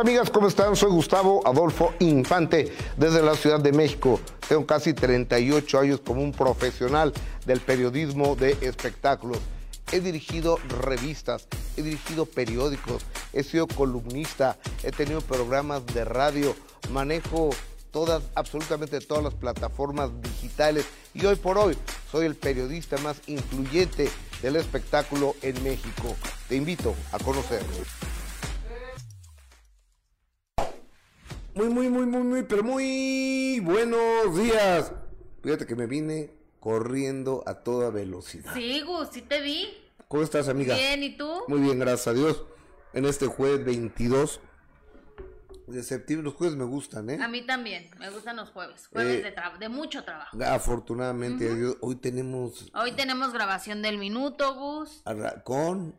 amigas, ¿cómo están? Soy Gustavo Adolfo Infante desde la Ciudad de México. Tengo casi 38 años como un profesional del periodismo de espectáculos. He dirigido revistas, he dirigido periódicos, he sido columnista, he tenido programas de radio, manejo todas, absolutamente todas las plataformas digitales y hoy por hoy soy el periodista más influyente del espectáculo en México. Te invito a conocerlo. Muy, muy, muy, muy, muy, pero muy buenos días. Fíjate que me vine corriendo a toda velocidad. Sí, Gus, sí te vi. ¿Cómo estás, amiga? Bien, ¿y tú? Muy bien, gracias a Dios. En este jueves 22 de septiembre, los jueves me gustan, ¿eh? A mí también, me gustan los jueves. Jueves de, de mucho trabajo. Afortunadamente, hoy tenemos... Hoy tenemos grabación del minuto, Gus. Con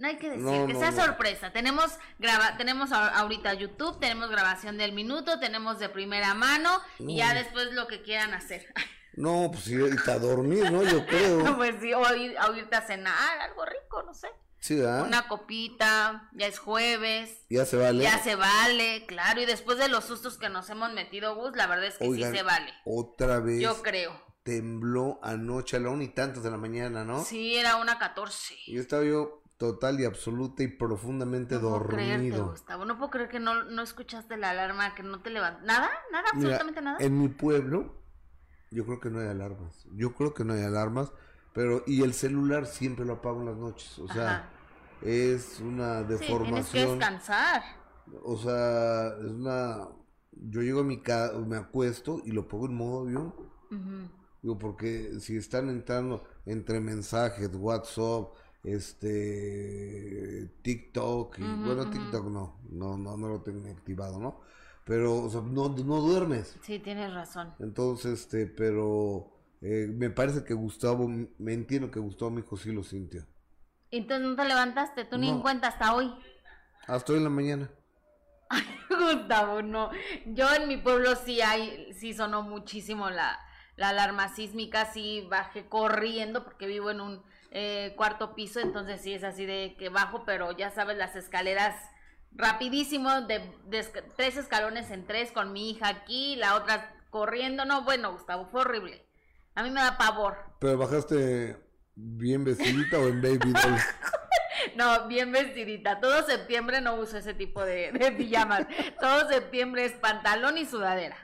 no hay que decir, que sea sorpresa. Tenemos graba tenemos ahorita YouTube, tenemos grabación del minuto, tenemos de primera mano y ya después lo que quieran hacer. No, pues irte a dormir, ¿no? Yo creo. pues sí, o, irte a cenar, algo rico, no sé. Sí, ¿verdad? Una copita, ya es jueves. Ya se vale. Ya se vale, claro. Y después de los sustos que nos hemos metido, Gus, la verdad es que sí se vale. Otra vez. Yo creo. Tembló anoche a la una y tantos de la mañana, ¿no? Sí, era una catorce. Yo estaba yo total y absoluta y profundamente no dormido. Puedo creerte, Gustavo. No puedo creer que no, no escuchaste la alarma, que no te. ¿Nada? ¿Nada? ¿Absolutamente nada? En mi pueblo, yo creo que no hay alarmas. Yo creo que no hay alarmas, pero... Y el celular siempre lo apago en las noches. O sea, es una deformación. Sí, tienes que descansar. O sea, es una... Yo llego a mi casa, me acuesto y lo pongo en modo avión. Digo, porque si están entrando entre mensajes, WhatsApp este TikTok y bueno TikTok no, no, no, no lo tengo activado, ¿no? Pero o sea, no, no duermes. Sí, tienes razón. Entonces, este, pero eh, me parece que Gustavo, me entiendo que Gustavo mi hijo sí lo sintió. Entonces no te levantaste, tú ni en cuenta hasta hoy. Hasta hoy en la mañana. Ay, Gustavo, no. Yo en mi pueblo sí hay, sí sonó muchísimo la, la alarma sísmica, sí bajé corriendo porque vivo en un eh, cuarto piso, entonces sí es así de que bajo, pero ya sabes, las escaleras rapidísimo, de, tres escalones en tres con mi hija aquí, la otra corriendo, no, bueno, Gustavo, fue horrible. A mí me da pavor. ¿Pero bajaste bien vestidita o en baby doll? No, bien vestidita. Todo septiembre no uso ese tipo de, de pijamas. Todo septiembre es pantalón y sudadera.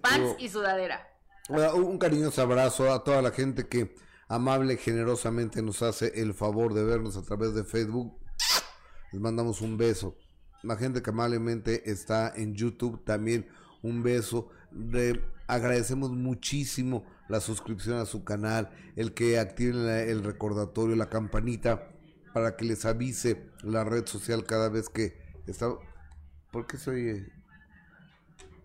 Pants y sudadera. Un cariñoso abrazo a toda la gente que amable, generosamente nos hace el favor de vernos a través de Facebook. Les mandamos un beso. La gente que amablemente está en YouTube también un beso. agradecemos muchísimo la suscripción a su canal, el que activen el recordatorio, la campanita para que les avise la red social cada vez que está. ¿Por qué soy?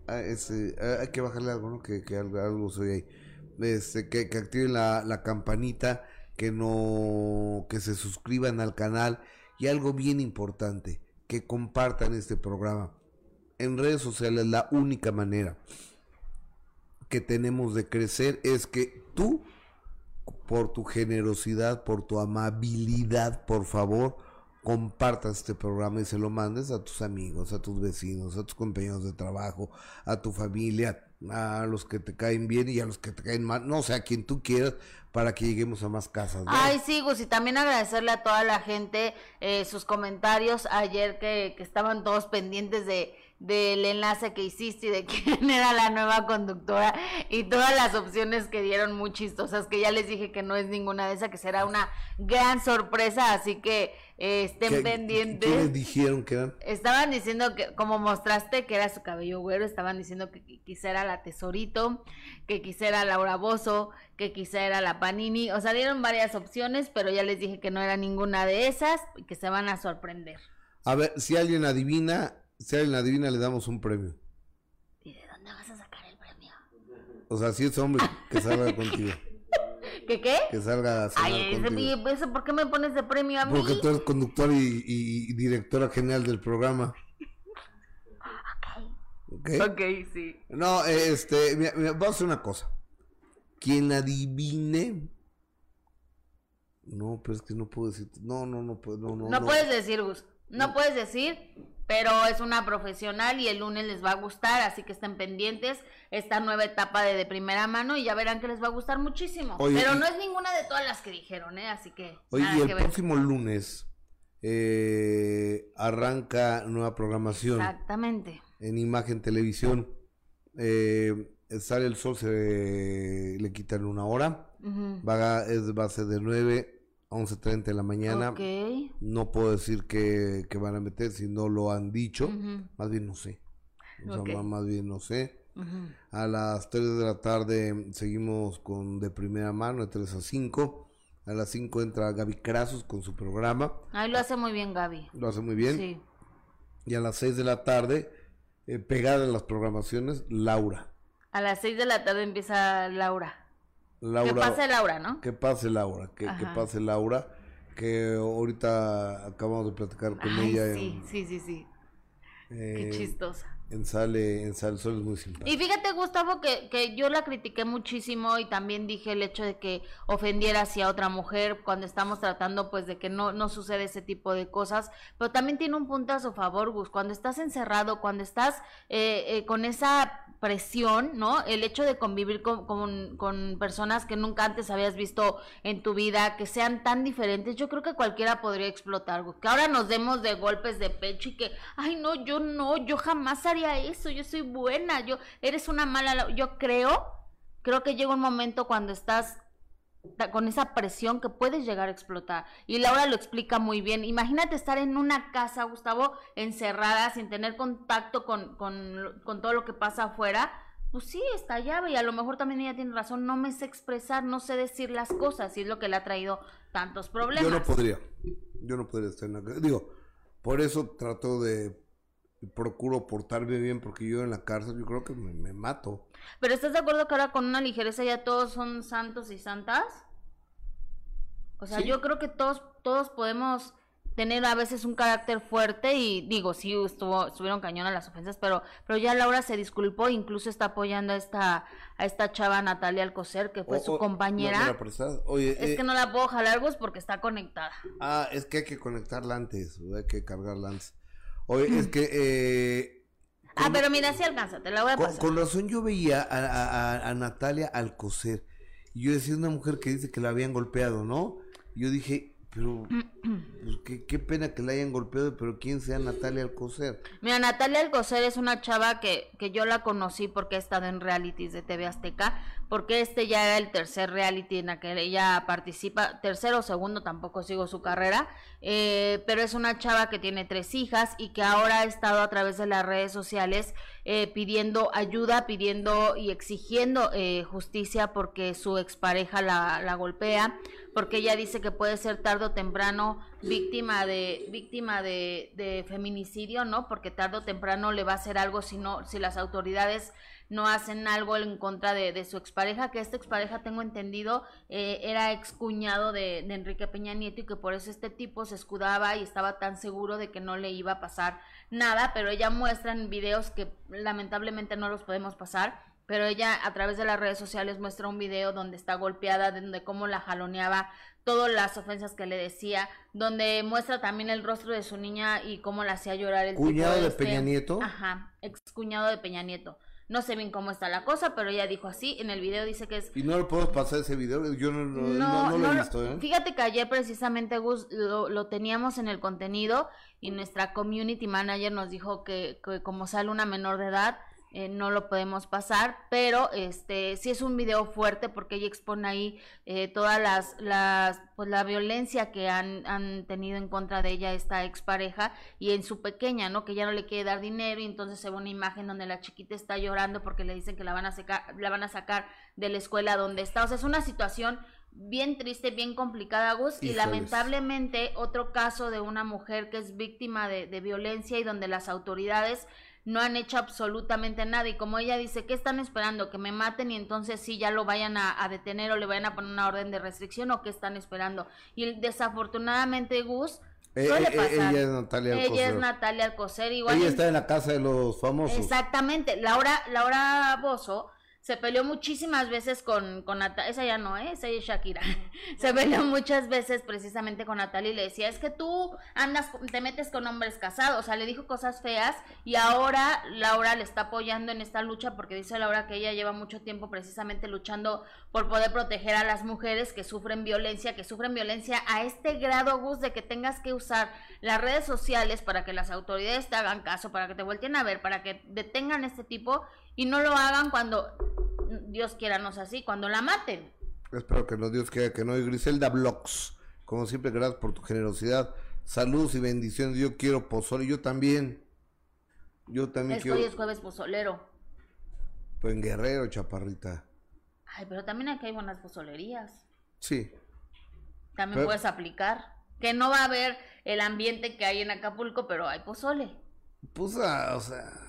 Ah, ah, hay que bajarle algo, ¿no? Que, algo soy ahí este, que, activen la, la, campanita, que no, que se suscriban al canal y algo bien importante, que compartan este programa. En redes sociales la única manera que tenemos de crecer es que tú, por tu generosidad, por tu amabilidad, por favor, compartas este programa y se lo mandes a tus amigos, a tus vecinos, a tus compañeros de trabajo, a tu familia, a los que te caen bien y a los que te caen mal, no sé, a quien tú quieras, para que lleguemos a más casas. Ay, sí, Gus, y también agradecerle a toda la gente eh, sus comentarios ayer que, que estaban todos pendientes de del enlace que hiciste y de quién era la nueva conductora y todas las opciones que dieron muy chistosas, que ya les dije que no es ninguna de esas, que será una gran sorpresa, así que eh, estén pendientes. ¿Qué dijeron que eran? Estaban diciendo que, como mostraste que era su cabello güero, estaban diciendo que quisiera la Tesorito, que quisiera Laura Bozo, que quisiera la Panini, o sea, dieron varias opciones, pero ya les dije que no era ninguna de esas y que se van a sorprender. A ver, si alguien adivina, si alguien adivina, le damos un premio. ¿Y de dónde vas a sacar el premio? O sea, si es hombre, que salga contigo. ¿Qué qué? Que salga a Ay, ese, ¿por qué me pones de premio a mí? Porque tú eres conductor y, directora general del programa. Ok. Ok, sí. No, este, mira, vamos a hacer una cosa. Quien adivine. No, pero es que no puedo decir. No, no, no puedo. No, no, no, puedes decir, Gus. No puedes decir, pero es una profesional y el lunes les va a gustar, así que estén pendientes esta nueva etapa de, de primera mano y ya verán que les va a gustar muchísimo. pero no es ninguna de todas las que dijeron, ¿eh? Así que... Oye, y el próximo lunes eh, arranca nueva programación. Exactamente. En imagen televisión. Eh, sale el sol, se le quitan una hora. va, es base de 9 11.30 de la mañana. No puedo decir que, van a meter si no lo han dicho. Más bien no sé. más, bien no sé. A las 3 de la tarde seguimos con de primera mano, de 3 a 5. A las 5 entra Gaby Crasos con su programa. Ahí lo hace muy bien Gaby. Lo hace muy bien. Sí. Y a las 6 de la tarde, eh, pegada en las programaciones, Laura. A las 6 de la tarde empieza Laura que pase Laura, ¿no? Que pase Laura, que, pase Laura, que ahorita acabamos de platicar con ella. Sí, sí, sí, sí. Qué chistosa. En Sale, en Sale Sol es muy simpático. Y fíjate, Gustavo, que, que yo la critiqué muchísimo y también dije el hecho de que ofendiera hacia otra mujer cuando estamos tratando, pues, de que no, no sucede ese tipo de cosas. Pero también tiene un punto a su favor, Gus. Cuando estás encerrado, cuando estás eh, eh, con esa presión, ¿no? El hecho de convivir con, con, personas que nunca antes habías visto en tu vida, que sean tan diferentes, yo creo que cualquiera podría explotar, que ahora nos demos de golpes de pecho y que, ay, no, yo no, yo jamás haría eso, yo soy buena, yo, eres una mala, yo creo, creo que llega un momento cuando estás con esa presión que puedes llegar a explotar. Y Laura lo explica muy bien. Imagínate estar en una casa, Gustavo, encerrada, sin tener contacto con, con, con todo lo que pasa afuera. Pues sí, está llave y a lo mejor también ella tiene razón, no me sé expresar, no sé decir las cosas y es lo que le ha traído tantos problemas. Yo no podría, yo no podría estar en la casa. Digo, por eso trato de procuro portarme bien porque yo en la cárcel yo creo que me, mato. Pero ¿estás de acuerdo que ahora con una ligereza ya todos son santos y santas? O sea, yo creo que todos todos podemos tener a veces un carácter fuerte y digo, sí estuvo estuvieron cañón a las ofensas, pero pero ya Laura se disculpó, incluso está apoyando a esta a esta chava Natalia Alcocer que fue su compañera. es eh, que no la puedo jalar vos porque está conectada. Ah, es que hay que conectarla antes, hay que cargarla antes. Oye, es que... Eh, ah, pero mira, si alcanza, te la voy a pasar. Con, razón yo veía a, a, a Natalia Alcocer. Y yo decía, una mujer que dice que la habían golpeado, ¿no? Yo dije, pero pues, qué, pena que la hayan golpeado, pero ¿quién sea Natalia Alcocer? Mira, Natalia Alcocer es una chava que, que yo la conocí porque ha estado en realities de TV Azteca, porque este ya era el tercer reality en la que ella participa, tercero o segundo, tampoco sigo su carrera, eh, pero es una chava que tiene tres hijas y que ahora ha estado a través de las redes sociales eh, pidiendo ayuda, pidiendo y exigiendo eh, justicia porque su expareja la, la golpea, porque ella dice que puede ser tarde o temprano víctima de víctima de, de feminicidio, ¿no? Porque tarde o temprano le va a hacer algo si no, si las autoridades no hacen algo en contra de, su expareja, que esta expareja, tengo entendido, eh, era excuñado de, de Enrique Peña Nieto y que por eso este tipo se escudaba y estaba tan seguro de que no le iba a pasar nada, pero ella muestra en videos que lamentablemente no los podemos pasar, pero ella a través de las redes sociales muestra un video donde está golpeada, donde cómo la jaloneaba, todas las ofensas que le decía, donde muestra también el rostro de su niña y cómo la hacía llorar el cuñado de este. Peña Nieto. Ajá, ex cuñado de Peña Nieto. No sé bien cómo está la cosa, pero ella dijo así. En el video dice que es. ¿Y no lo puedo pasar ese video? Yo no, no, lo he visto, ¿eh? Fíjate que ayer precisamente, Gus, lo, teníamos en el contenido y nuestra community manager nos dijo que, que como sale una menor de edad, eh, no lo podemos pasar, pero este sí es un video fuerte porque ella expone ahí eh, todas las, las, pues la violencia que han, han tenido en contra de ella esta expareja y en su pequeña, ¿no? Que ya no le quiere dar dinero y entonces se ve una imagen donde la chiquita está llorando porque le dicen que la van a sacar, la van a sacar de la escuela donde está. O sea, es una situación bien triste, bien complicada, Gus, y lamentablemente otro caso de una mujer que es víctima de, de violencia y donde las autoridades no han hecho absolutamente nada y como ella dice, ¿qué están esperando? ¿Que me maten y entonces sí ya lo vayan a, detener o le vayan a poner una orden de restricción o qué están esperando? Y desafortunadamente Gus... Eh, suele eh, eh, ella es Natalia Alcocer. Ella es Natalia Alcocer. Igual ella está en la casa de los famosos. Exactamente. Laura, Laura Bozo se peleó muchísimas veces con, con Natalia, esa ya no, ¿eh? esa es Shakira, se peleó muchas veces precisamente con Natalia y le decía, es que tú andas, te metes con hombres casados, o sea, le dijo cosas feas y ahora Laura le está apoyando en esta lucha porque dice Laura que ella lleva mucho tiempo precisamente luchando por poder proteger a las mujeres que sufren violencia, que sufren violencia a este grado, Gus, de que tengas que usar las redes sociales para que las autoridades te hagan caso, para que te vuelten a ver, para que detengan este tipo y no lo hagan cuando Dios quiera no sea así, cuando la maten. Espero que no Dios quiera que no. Y Griselda Blox, como siempre, gracias por tu generosidad. Saludos y bendiciones. Yo quiero pozole, yo también. Yo también es quiero. Hoy es jueves pozolero. Pues en Guerrero, chaparrita. Ay, pero también aquí hay buenas pozolerías. Sí. También puedes aplicar. Que no va a haber el ambiente que hay en Acapulco, pero hay pozole. Pues, ah, o sea,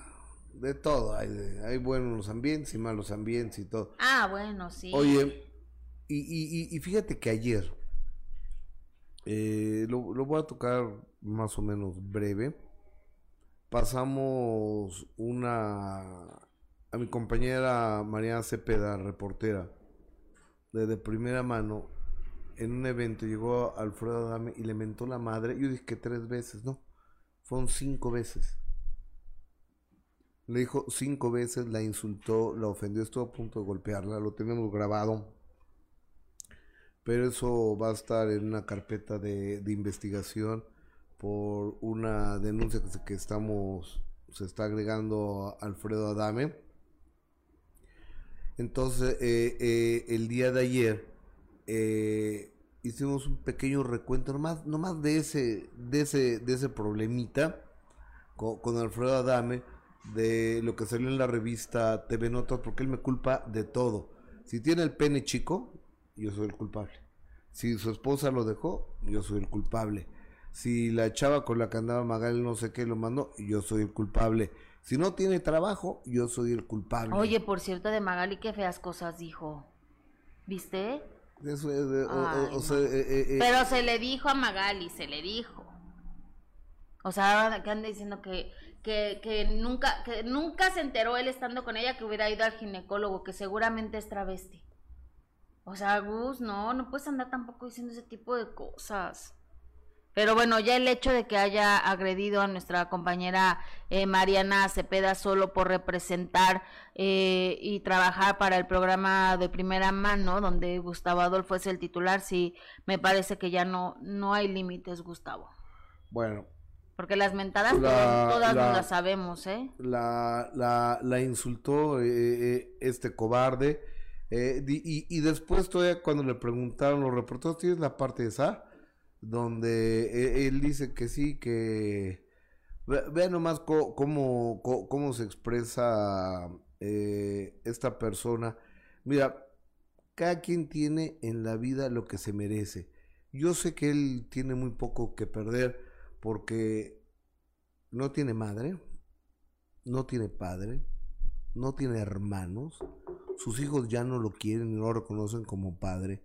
de todo. Hay, hay buenos ambientes y malos ambientes y todo. Ah, bueno, sí. Oye, y, y, fíjate que ayer, eh, lo, lo voy a tocar más o menos breve. Pasamos una a mi compañera María Cepeda, reportera, de primera mano, en un evento llegó Alfredo Adame y le mentó la madre. Yo dije que tres veces, no, fueron cinco veces. Le dijo cinco veces, la insultó, la ofendió, estuvo a punto de golpearla, lo tenemos grabado. Pero eso va a estar en una carpeta de, investigación por una denuncia que, que estamos, se está agregando a Alfredo Adame. Entonces, eh, eh, el día de ayer eh, hicimos un pequeño recuento, nomás, nomás de ese, de ese, de ese problemita con, con Alfredo Adame de lo que salió en la revista TV Notas porque él me culpa de todo. Si tiene el pene chico, yo soy el culpable. Si su esposa lo dejó, yo soy el culpable. Si la chava con la que andaba Magal no sé qué lo mandó, yo soy el culpable. Si no tiene trabajo, yo soy el culpable. Oye, por cierto, de Magali, qué feas cosas dijo. ¿Viste? Eso es Pero se le dijo a Magali, se le dijo. O sea, que anda diciendo que que, que, nunca, que nunca se enteró él estando con ella que hubiera ido al ginecólogo, que seguramente es travesti. O sea, Gus, no, no puedes andar tampoco diciendo ese tipo de cosas. Pero bueno, ya el hecho de que haya agredido a nuestra compañera eh, Mariana Cepeda solo por representar eh, y trabajar para el programa de primera mano, donde Gustavo Adolfo es el titular, sí, me parece que ya no, no hay límites, Gustavo. Bueno, porque las mentadas todas no las sabemos, ¿eh? La, la, la insultó eh, eh, este cobarde. Eh, y, y, después todavía cuando le preguntaron los reporteros, ¿tienes la parte esa? Donde él dice que sí, que... Vean nomás cómo, cómo, se expresa esta persona. Mira, cada quien tiene en la vida lo que se merece. Yo sé que él tiene muy poco que perder porque no tiene madre, no tiene padre, no tiene hermanos, sus hijos ya no lo quieren y no lo reconocen como padre,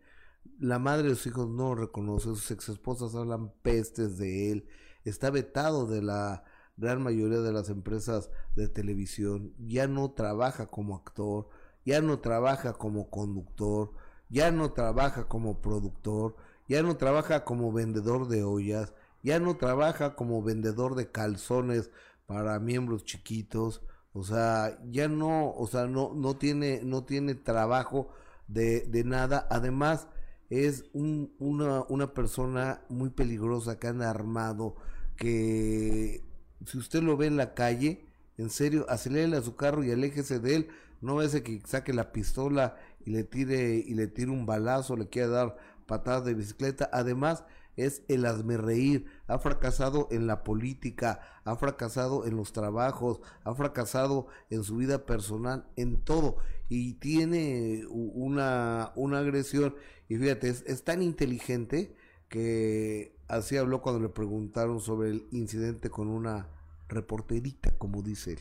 la madre de sus hijos no lo reconoce, sus ex esposas hablan pestes de él, está vetado de la gran mayoría de las empresas de televisión, ya no trabaja como actor, ya no trabaja como conductor, ya no trabaja como productor, ya no trabaja como vendedor de ollas, ya no trabaja como vendedor de calzones para miembros chiquitos, o sea, ya no, o sea, no, no tiene, no tiene trabajo de, de nada, además es un, una, una persona muy peligrosa que anda armado, que si usted lo ve en la calle, en serio, acelere a su carro y aléjese de él, no ese que saque la pistola y le tire, y le tire un balazo, le quiera dar patadas de bicicleta, además es el hazme reír, ha fracasado en la política, ha fracasado en los trabajos, ha fracasado en su vida personal, en todo, y tiene una, una agresión, y fíjate, es, tan inteligente que así habló cuando le preguntaron sobre el incidente con una reporterita, como dice él.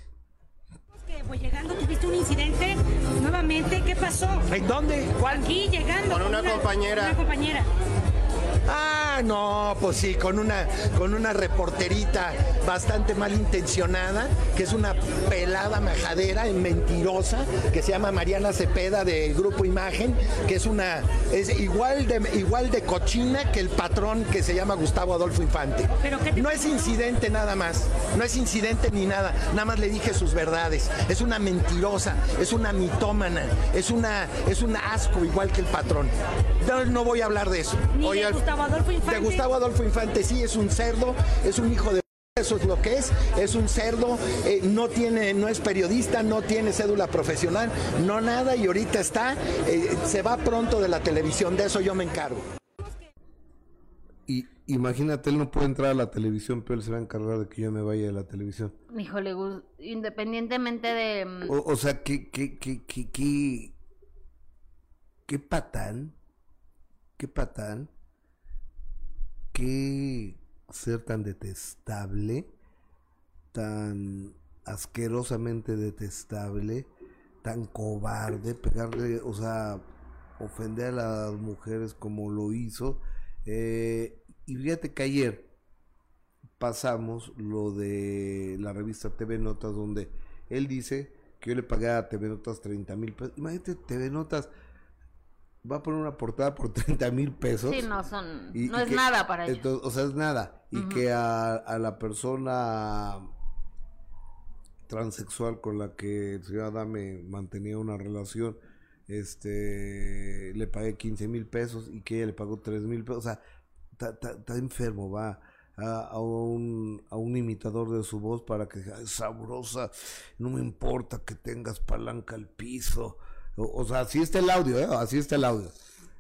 Que voy llegando, tuviste un incidente nuevamente, ¿qué pasó? ¿En dónde? ¿Cuál? Aquí llegando. Con una, compañera. Una compañera. Ah, no, pues sí, con una, con una reporterita bastante malintencionada, que es una pelada majadera, mentirosa, que se llama Mariana Cepeda del Grupo Imagen, que es una, es igual de, igual de cochina que el patrón que se llama Gustavo Adolfo Infante. ¿Pero qué te no es incidente nada más, no es incidente ni nada, nada más le dije sus verdades. Es una mentirosa, es una mitómana, es una, es un asco igual que el patrón. No, no voy a hablar de eso. Ni de Gustavo Adolfo Infante. De Gustavo Adolfo Infante sí es un cerdo, es un hijo de eso es lo que es, es un cerdo, eh, no tiene, no es periodista, no tiene cédula profesional, no nada y ahorita está, eh, se va pronto de la televisión, de eso yo me encargo. Y imagínate, él no puede entrar a la televisión, pero él se va a encargar de que yo me vaya de la televisión. Híjole, independientemente de... mm, O, o sea, ¿qué, qué, qué, qué, qué, qué patán, qué patán, qué ser tan detestable, tan asquerosamente detestable, tan cobarde, pegarle, o sea, ofender a las mujeres como lo hizo. Eh, y fíjate que ayer pasamos lo de la revista TV Notas donde él dice que yo le pagué a TV Notas 30 mil pesos. Imagínate, TV Notas va a poner una portada por 30 mil pesos. Sí, no son... Y- no y es que- nada para ellos. entonces, o sea, es nada. Y que a, a la persona transexual con la que el señor Adame mantenía una relación, este, le pagué 15 mil pesos y que ella le pagó 3 mil pesos. O sea, está- enfermo, va a, a un, a un imitador de su voz para que diga, es sabrosa, no me importa que tengas palanca al piso. O, o sea, así está el audio, ¿eh? Así está el audio.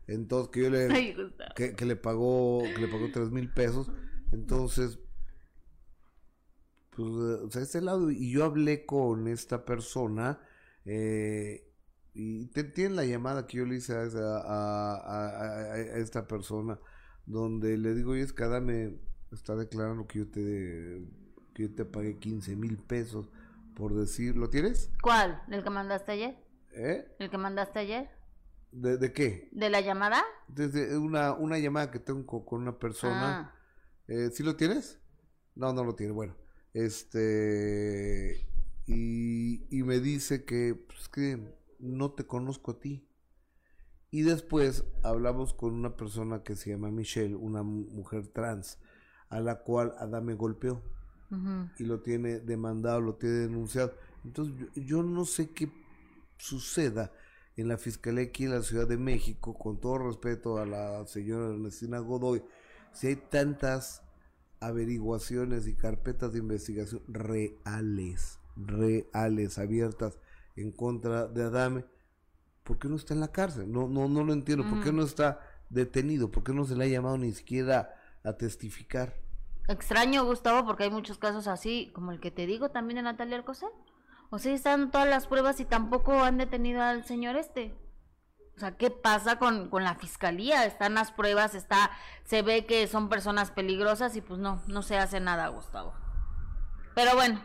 Entonces, que yo le Ay, que, que le pagó que le pagó tres mil pesos entonces pues o sea este lado y yo hablé con esta persona eh, y te, tienen la llamada que yo le hice a, esa- a, a- esta persona donde le digo oye es que me está declarando que yo te que yo te pagué 15 mil pesos por decir ¿lo tienes? ¿Cuál? ¿El que mandaste ayer? ¿Eh? ¿El que mandaste ayer? ¿de, de qué? ¿De la llamada? desde una, una llamada que tengo co- con una persona Ah, Eh, ¿Sí lo tienes? No, no lo tiene. Bueno, este. Y, y me dice que, pues, que no te conozco a ti. Y después hablamos con una persona que se llama Michelle, una mu- mujer trans, a la cual Adame golpeó y lo tiene demandado, lo tiene denunciado. Entonces, yo, yo no sé qué suceda en la fiscalía aquí en la Ciudad de México, con todo respeto a la señora Ernestina Godoy, si hay tantas averiguaciones y carpetas de investigación reales, reales, abiertas en contra de Adame, ¿por qué no está en la cárcel? No, no, no lo entiendo. ¿Por qué no está detenido? ¿Por qué no se le ha llamado ni siquiera a testificar? Extraño, Gustavo, porque hay muchos casos así, como el que te digo también de Natalia Alcocer. O sea, están todas las pruebas y tampoco han detenido al señor este. O sea, ¿qué pasa con, con la fiscalía? Están las pruebas, está, se ve que son personas peligrosas y pues no, no se hace nada, Gustavo. Pero bueno,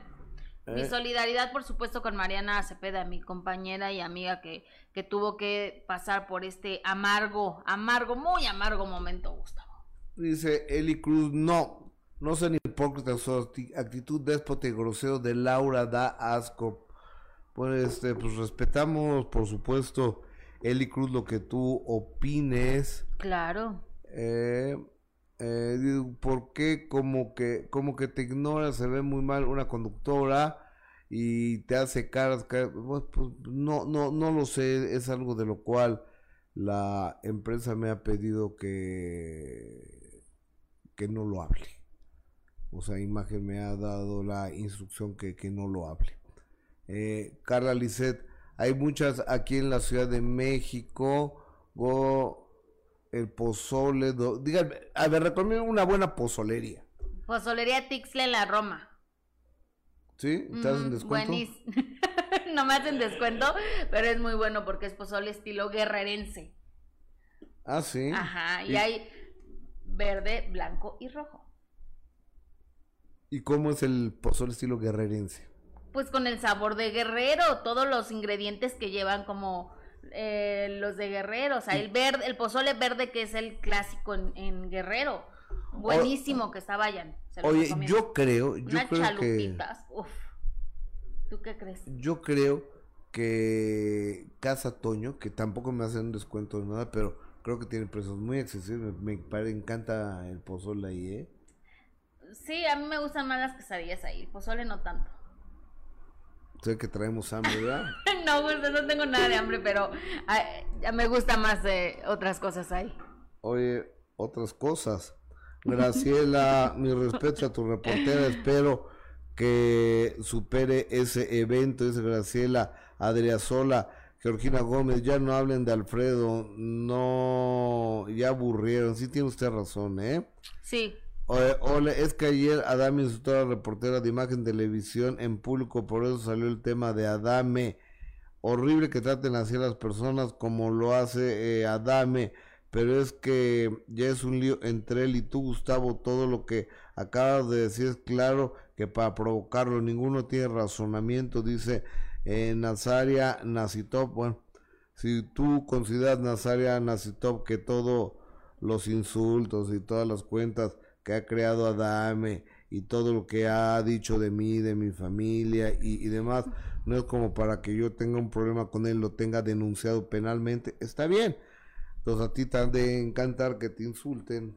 mi Eh. solidaridad, por supuesto, con Mariana Cepeda, mi compañera y amiga que, que tuvo que pasar por este amargo, amargo, muy amargo momento, Gustavo. Dice Eli Cruz, no, no sean hipócritas, su acti- actitud déspota y grosero de Laura da asco. Pues, este, pues respetamos, por supuesto, Eli Cruz, lo que tú opines. Claro. Eh, eh, ¿Por qué como que, como que te ignora, se ve muy mal una conductora y te hace caras? caras? Pues, pues, no, no, no lo sé, es algo de lo cual la empresa me ha pedido que, que no lo hable. O sea, Imagen me ha dado la instrucción que, que no lo hable. Eh, Carla Lisset, hay muchas aquí en la Ciudad de México. Go, el pozole. do- díganme, a ver, recomiendo una buena pozolería. Pozolería Tixle en la Roma. ¿Sí? ¿Te hacen Mm, descuento? buenis- no me hacen descuento, pero es muy bueno porque es pozole estilo guerrerense. Ah, sí. Ajá, y ¿Y- hay verde, blanco y rojo. ¿Y cómo es el pozole estilo guerrerense? Pues con el sabor de guerrero, todos los ingredientes que llevan como eh, los de guerrero, o sea, el verde, el pozole verde que es el clásico en, en guerrero. Buenísimo que está, vayan. se Oye, recomiendo. yo creo, yo Unas creo que... uf. ¿Tú qué crees? Yo creo que Casa Toño, que tampoco me hacen un descuento de nada, pero creo que tiene precios muy accesibles. Me, me encanta el pozole ahí, ¿eh? Sí, a mí me gustan más las quesadillas ahí. El pozole no tanto. Sé que traemos hambre, ¿verdad? no, pues, no tengo nada de hambre, pero ya me gusta más de otras cosas ahí. Oye, otras cosas. Graciela, mi respeto a tu reportera, espero que supere ese evento, dice Graciela, Adriasola, Georgina Gómez, ya no hablen de Alfredo, no, ya aburrieron, sí tiene usted razón, ¿eh? Sí. Hola, es que ayer Adame insultó a la reportera de imagen televisión en público, por eso salió el tema de Adame. Horrible que traten así a las personas como lo hace eh, Adame, pero es que ya es un lío entre él y tú, Gustavo. Todo lo que acabas de decir es claro que para provocarlo ninguno tiene razonamiento, dice eh, Nazaria Nacitop. Bueno, si tú consideras Nazaria Nacitop que todos los insultos y todas las cuentas que ha creado Adame y todo lo que ha dicho de mí, de mi familia y, demás, no es como para que yo tenga un problema con él, lo tenga denunciado penalmente, está bien. Entonces a ti te han de encantar que te insulten,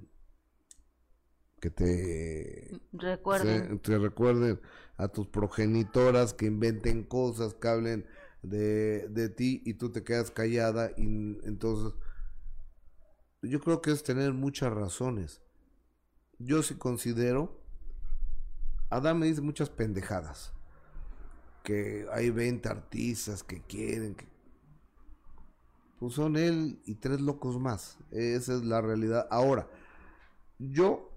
que te recuerden. te recuerden a tus progenitoras, que inventen cosas, que hablen de, de ti y tú te quedas callada y entonces yo creo que es tener muchas razones yo sí considero, Adam me dice muchas pendejadas, que hay 20 artistas que quieren, que... Pues son él y tres locos más, esa es la realidad. Ahora, yo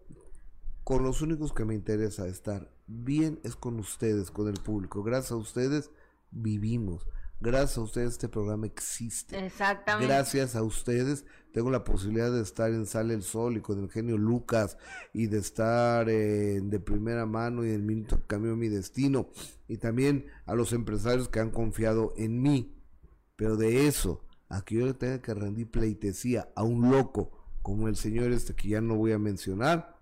con los únicos que me interesa estar bien es con ustedes, con el público. Gracias a ustedes vivimos. Gracias a ustedes este programa existe. Exactamente. Gracias a ustedes tengo la posibilidad de estar en Sale el Sol y con el genio Lucas y de estar de primera mano y en minuto que cambió mi destino. Y también a los empresarios que han confiado en mí. Pero de eso, a que yo le tenga que rendir pleitesía a un loco como el señor este que ya no voy a mencionar,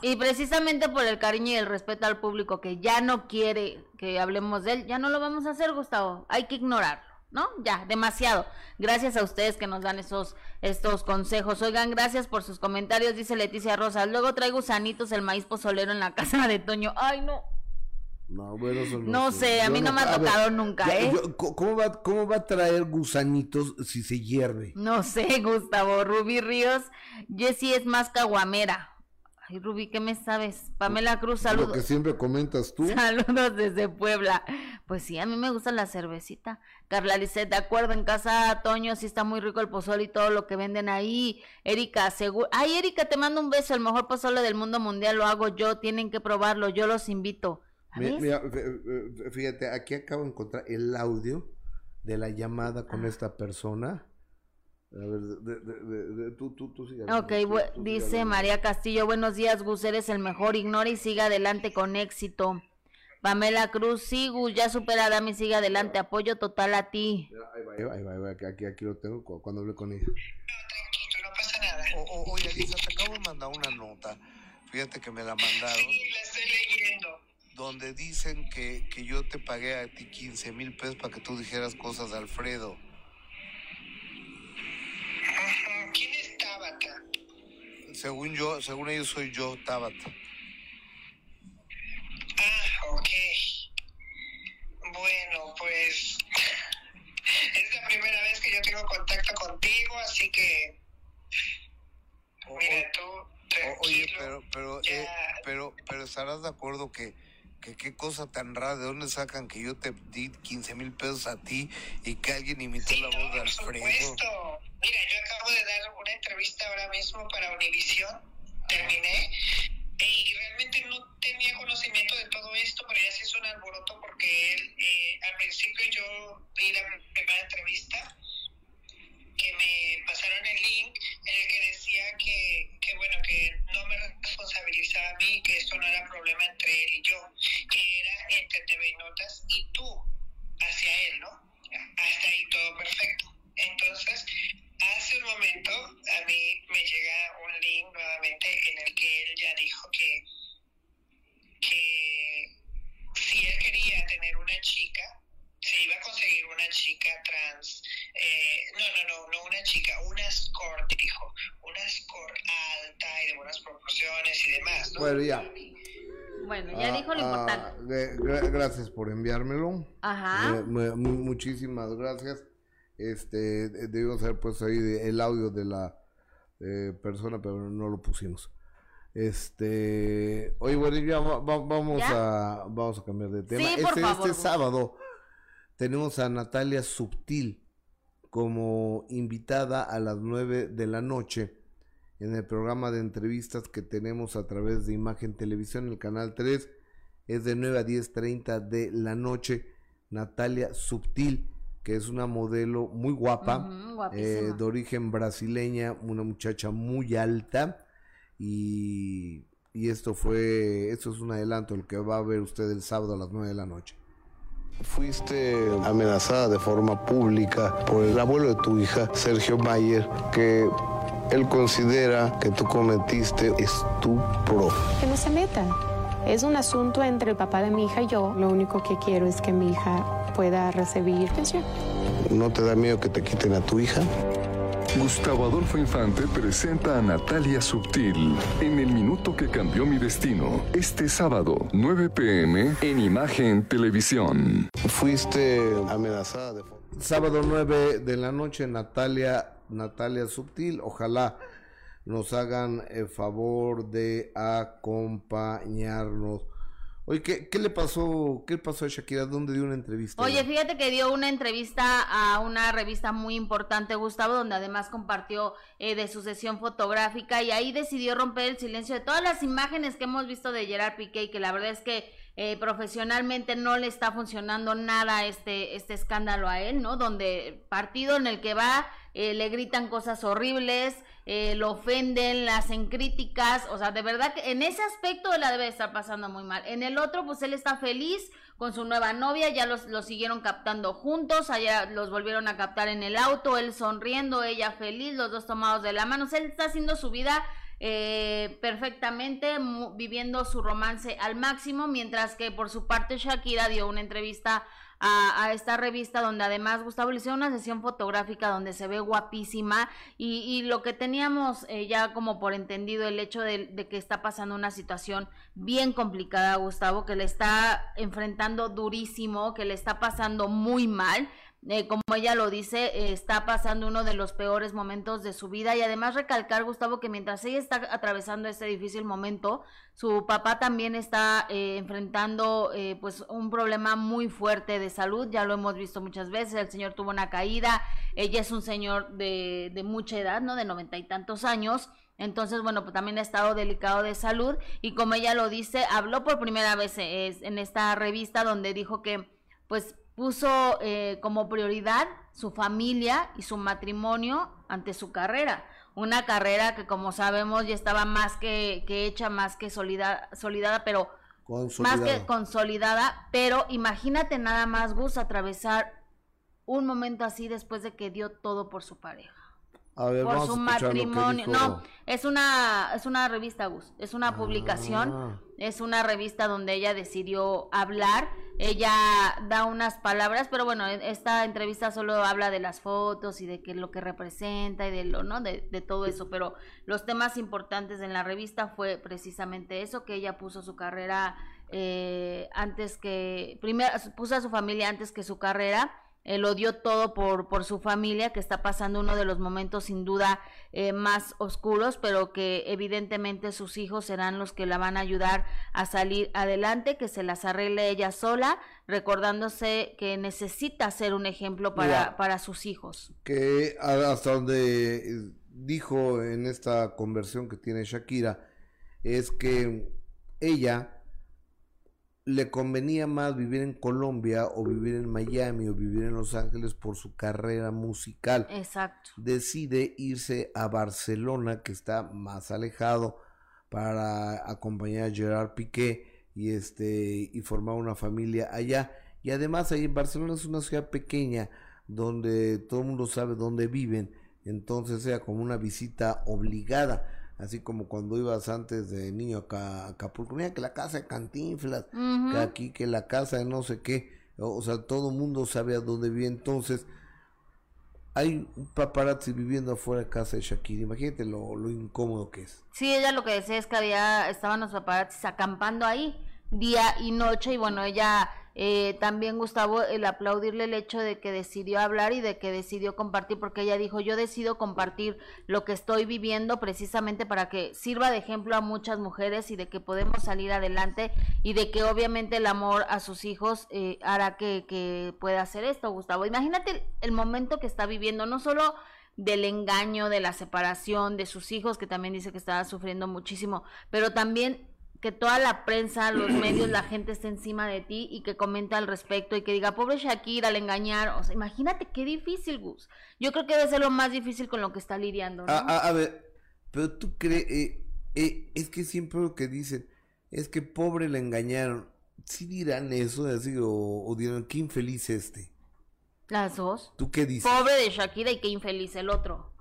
y precisamente por el cariño y el respeto al público que ya no quiere que hablemos de él, ya no lo vamos a hacer, Gustavo. Hay que ignorarlo, ¿no? Ya, demasiado. Gracias a ustedes que nos dan esos estos consejos. Oigan, gracias por sus comentarios, dice Leticia Rosa. Luego traigo gusanitos el maíz pozolero en la casa de Toño. Ay, no. No, bueno, no, sé, a mí no, me ha tocado nunca, ¿eh? ¿cómo, va, ¿Cómo va a traer gusanitos si se hierve? No sé, Gustavo. Rubí Ríos, Jessie es más caguamera. Ay, Ruby, ¿qué me sabes? Pamela Cruz, saludos. Lo que siempre comentas tú. Saludos desde Puebla. Pues sí, a mí me gusta la cervecita. Carla Lisset, de acuerdo, en casa Toño sí está muy rico el pozole y todo lo que venden ahí. Erika, seguro. Ay, Erika, te mando un beso. El mejor pozole del mundo mundial lo hago yo. Tienen que probarlo. Yo los invito. Mira, fíjate, aquí acabo de encontrar el audio de la llamada con ah. esta persona a ver, de, tú, tú, tú Ok, dice María Castillo, buenos días, Gus, eres el mejor, ignora y siga adelante con éxito. Pamela Cruz, sí, Gus, ya supera a Dami, sigue adelante, apoyo total a ti. Ahí va, ahí va, ahí va, aquí, aquí lo tengo cuando hablé con ella. No, tranquilo, no pasa nada. oye, Lisa, te acabo de mandar una nota, fíjate que me la mandaron. Sí, la estoy leyendo. Donde dicen que, que yo te pagué a ti 15 mil pesos para que tú dijeras cosas de Alfredo. Según yo, según ellos soy yo, Tabata. Ah, ok. Bueno, pues es la primera vez que yo tengo contacto contigo, así que mira tú, tranquilo, Oye, pero, pero, eh, pero, pero estarás de acuerdo que que qué cosa tan rara, ¿de dónde sacan que yo te di 15 mil pesos a ti y que alguien imitó la voz de Alfredo? Por supuesto. Mira, yo acabo de dar una entrevista ahora mismo para Univisión, terminé, y realmente no tenía conocimiento de todo esto, pero ya se hizo un alboroto porque él, eh, al principio yo vi la primera entrevista que me pasaron el link en el que decía que, que, bueno, que no me responsabilizaba a mí, que esto no era problema entre él y yo, que era entre TV Notas y tú hacia él, ¿no? Hasta ahí todo perfecto. Entonces, hace un momento a mí me llega un link nuevamente en el que él ya dijo que, que si él quería tener una chica, se iba a conseguir una chica trans, eh, no, no, no, no una chica, una score, dijo, una score alta y de buenas proporciones y demás, ¿no? Bueno, ya. Bueno, ya Ah, dijo lo ah, importante. gra- gra- gracias por enviármelo. Ajá. Eh, mu- mu- muchísimas gracias. Este, de- debimos haber puesto ahí de- el audio de la eh, persona, pero no lo pusimos. Este, oye, bueno, ya va- va- vamos ¿Ya? a vamos a cambiar de tema. Sí, por este, favor, este sábado tenemos a Natalia Subtil como invitada a las 9 de la noche en el programa de entrevistas que tenemos a través de Imagen Televisión, el canal 3. Es de 9 a 10.30 de la noche. Natalia Subtil, que es una modelo muy guapa, eh, de origen brasileña, una muchacha muy alta. Y, y esto fue, esto es un adelanto, lo que va a ver usted el sábado a las 9 de la noche. Fuiste amenazada de forma pública por el abuelo de tu hija, Sergio Mayer, que él considera que tú cometiste estupro. que no se metan. Es un asunto entre el papá de mi hija y yo. Lo único que quiero es que mi hija pueda recibir pensión. ¿No te da miedo que te quiten a tu hija? Gustavo Adolfo Infante presenta a Natalia Subtil en El Minuto que Cambió Mi Destino, este sábado, 9 pm, en Imagen Televisión. Fuiste amenazada de. Sábado 9 de la noche, Natalia, Natalia Subtil. Ojalá nos hagan el favor de acompañarnos. Oye, ¿qué, qué le pasó? ¿Qué pasó a Shakira? ¿Dónde dio una entrevista? Oye, fíjate que dio una entrevista a una revista muy importante, Gustavo, donde además compartió eh, de su sesión fotográfica y ahí decidió romper el silencio de todas las imágenes que hemos visto de Gerard Piqué y que la verdad es que eh, profesionalmente no le está funcionando nada este, este escándalo a él, ¿no? Donde partido en el que va eh, le gritan cosas horribles, eh, lo ofenden, le hacen críticas, o sea, de verdad que en ese aspecto la debe estar pasando muy mal. En el otro, pues él está feliz con su nueva novia, ya los, los siguieron captando juntos, allá los volvieron a captar en el auto, él sonriendo, ella feliz, los dos tomados de la mano, él está haciendo su vida eh, perfectamente, viviendo su romance al máximo, mientras que por su parte Shakira dio una entrevista a, a esta revista donde además Gustavo le hicieron una sesión fotográfica donde se ve guapísima y, y lo que teníamos eh, ya como por entendido el hecho de, de que está pasando una situación bien complicada Gustavo, que le está enfrentando durísimo, que le está pasando muy mal. Eh, como ella lo dice, eh, está pasando uno de los peores momentos de su vida. Y además recalcar, Gustavo, que mientras ella está atravesando este difícil momento, su papá también está eh, enfrentando eh, pues un problema muy fuerte de salud, ya lo hemos visto muchas veces, el señor tuvo una caída, ella es un señor de, de mucha edad, ¿no? De noventa y tantos años. Entonces, bueno, pues también ha estado delicado de salud. Y como ella lo dice, habló por primera vez eh, en esta revista donde dijo que pues puso eh, como prioridad su familia y su matrimonio ante su carrera. Una carrera que como sabemos ya estaba más que, que hecha, más que solida, solidada, pero más que consolidada. Pero imagínate nada más, Gus, atravesar un momento así después de que dio todo por su pareja A ver, por vamos su a que matrimonio. No, es una, es una revista, Gus. Es una publicación. Ah. Es una revista donde ella decidió hablar. Ella da unas palabras, pero bueno, e- esta entrevista solo habla de las fotos y de qué es lo que representa y de lo, ¿no? De, de todo eso. Pero los temas importantes en la revista fue precisamente eso, que ella puso su carrera eh, antes que, primero puso a su familia antes que su carrera eh, lo dio todo por, por su familia, que está pasando uno de los momentos sin duda eh, más oscuros, pero que evidentemente sus hijos serán los que la van a ayudar a salir adelante, que se las arregle ella sola, recordándose que necesita ser un ejemplo para, Mira. para sus hijos. que hasta donde dijo en esta conversión que tiene Shakira es que ella le convenía más vivir en Colombia o vivir en Miami o vivir en Los Ángeles por su carrera musical. Exacto. Decide irse a Barcelona, que está más alejado, para acompañar a Gerard Piqué y este y formar una familia allá. Y además ahí en Barcelona es una ciudad pequeña donde todo el mundo sabe dónde viven, entonces era como una visita obligada. Así como cuando ibas antes de niño acá a Acapulco, mira que la casa de Cantinflas, que aquí, que la casa de no sé qué, o, o sea, todo el mundo sabe a dónde vive, entonces hay un paparazzi viviendo afuera de casa de Shakira, imagínate lo, lo incómodo que es. Sí, ella lo que decía es que había, estaban los paparazzis acampando ahí día y noche y bueno, ella eh, también Gustavo el aplaudirle el hecho de que decidió hablar y de que decidió compartir porque ella dijo yo decido compartir lo que estoy viviendo precisamente para que sirva de ejemplo a muchas mujeres y de que podemos salir adelante y de que obviamente el amor a sus hijos eh, hará que, que pueda hacer esto Gustavo imagínate el, momento que está viviendo no solo del engaño, de la separación de sus hijos, que también dice que estaba sufriendo muchísimo, pero también que toda la prensa, los medios, la gente esté encima de ti y que comenta al respecto y que diga, pobre Shakira, le engañar. O sea, imagínate qué difícil, Gus. Yo creo que debe ser lo más difícil con lo que está lidiando, ¿no? A, a- a ver, pero tú crees, eh, eh, es que siempre lo que dicen es que pobre le engañaron. ¿Sí dirán eso? Así, o, o dirán, qué infeliz este. Las dos. ¿Tú qué dices? Pobre de Shakira y qué infeliz el otro.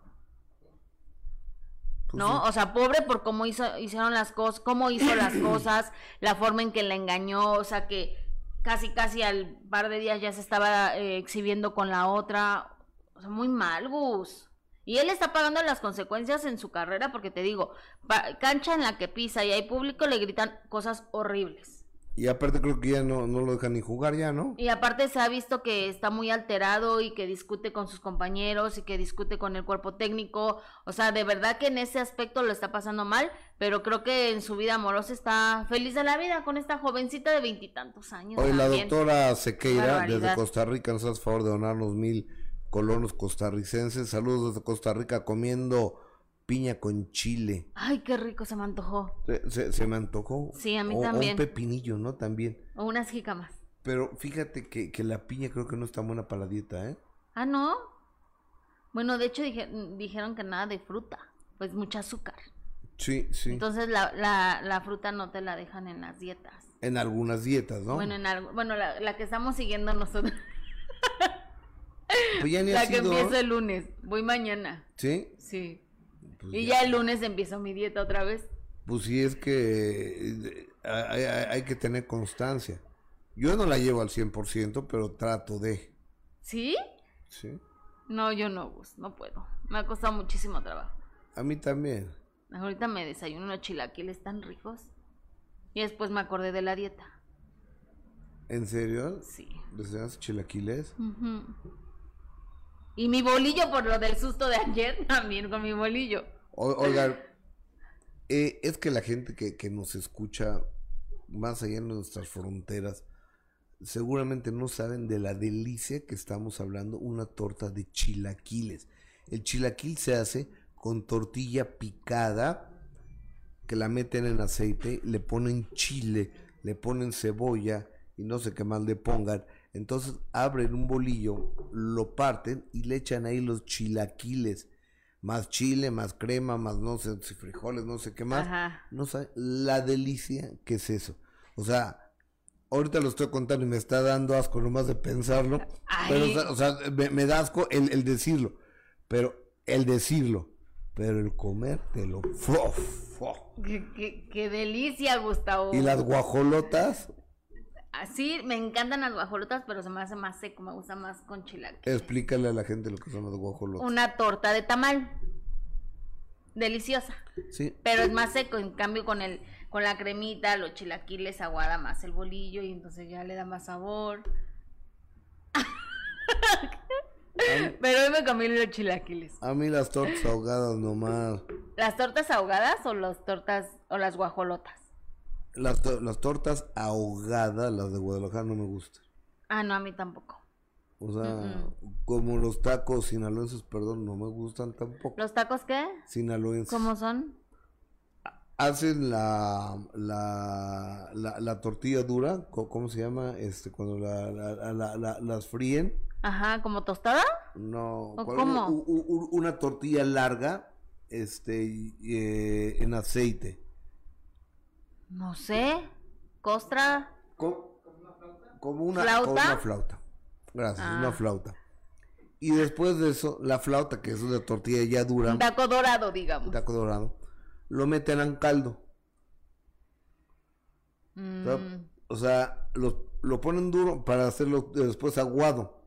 Pues ¿No? sí. O sea, pobre por cómo hizo, hicieron las cosas, cómo hizo las cosas, la forma en que la engañó, o sea que casi casi al par de días ya se estaba eh, exhibiendo con la otra. O sea, muy mal, Gus. Y él está pagando las consecuencias en su carrera porque te digo, pa- cancha en la que pisa y hay público le gritan cosas horribles. Y aparte creo que ya no, no lo dejan ni jugar ya, ¿no? Y aparte se ha visto que está muy alterado y que discute con sus compañeros y que discute con el cuerpo técnico. O sea, de verdad que en ese aspecto lo está pasando mal, pero creo que en su vida amorosa está feliz de la vida con esta jovencita de veintitantos años. Hoy la doctora Sequeira, desde Costa Rica, nos hace favor de donarnos mil colonos costarricenses. Saludos desde Costa Rica comiendo piña con chile. Ay, qué rico se me antojó. Se, se- se me antojó. Sí, a mí O- o también. un pepinillo, ¿no? También. O unas jícamas. Pero fíjate que, que la piña creo que no está buena para la dieta, ¿eh? Ah, ¿no? Bueno, de hecho dije- dijeron que nada de fruta, pues mucha azúcar. Sí, sí. Entonces la, la, la fruta no te la dejan en las dietas. en algunas dietas, ¿no? Bueno, en algo, bueno la, la que estamos siguiendo nosotros. Pues ya ni La que sido, empieza el lunes. Voy mañana. ¿Sí? Sí. Pues y ya. ya el lunes empiezo mi dieta otra vez. Pues sí, es que eh, hay, hay- hay que tener constancia. Yo no la llevo al 100%, pero trato de. ¿Sí? ¿Sí? No, yo no, Gus, no puedo. Me ha costado muchísimo trabajo. A mí también. Ahorita me desayuno unos chilaquiles tan ricos. Y después me acordé de la dieta. ¿En serio? Sí. ¿Deseas chilaquiles? Ujú. Y mi bolillo por lo del susto de ayer también con mi bolillo. O- Oigan, eh, es que la gente que, que nos escucha más allá de nuestras fronteras, seguramente no saben de la delicia que estamos hablando, una torta de chilaquiles. El chilaquil se hace con tortilla picada, que la meten en aceite, le ponen chile, le ponen cebolla y no sé qué más le pongan. Entonces abren un bolillo, lo parten y le echan ahí los chilaquiles. Más chile, más crema, más no sé si frijoles, no sé qué más. Ajá. No sabe la delicia que es eso. O sea, ahorita lo estoy contando y me está dando asco nomás de pensarlo. Pero, o sea, me, me da asco el, el decirlo. Pero el decirlo. Pero el comértelo. ¡fuf! ¡fuf! Qué, qué- qué delicia, Gustavo. Y las guajolotas, Así, me encantan las guajolotas, pero se me hace más seco, me gusta más con chilaquiles. explícale a la gente lo que son las guajolotas. Una torta de tamal. Deliciosa. Sí, Pero es más seco, en cambio con el con la cremita, los chilaquiles aguada más el bolillo y entonces ya le da más sabor. Pero hoy me comí los chilaquiles. a mí las tortas ahogadas nomás. ¿Las tortas ahogadas o las tortas o las guajolotas? Las, to- las tortas ahogadas, las de Guadalajara, no me gustan. Ah, no, a mí tampoco. O sea, como los tacos sinaloenses, perdón, no me gustan tampoco. ¿Los tacos qué? Sinaloenses. ¿Cómo son? Hacen la, la, la, la tortilla dura, ¿cómo se llama? Este, cuando la, la- la- la- las fríen. Ajá, ¿como tostada? No, ¿O cómo? Una tortilla larga, este, eh, en aceite. No sé. ¿Costra? Co- Como una ¿Flauta? como una flauta. Gracias, Ah. una flauta. Y después de eso, la flauta, que es una tortilla ya dura, Un taco dorado, digamos. taco dorado, lo meten en caldo. Mm, O sea, lo, lo ponen duro para hacerlo después aguado.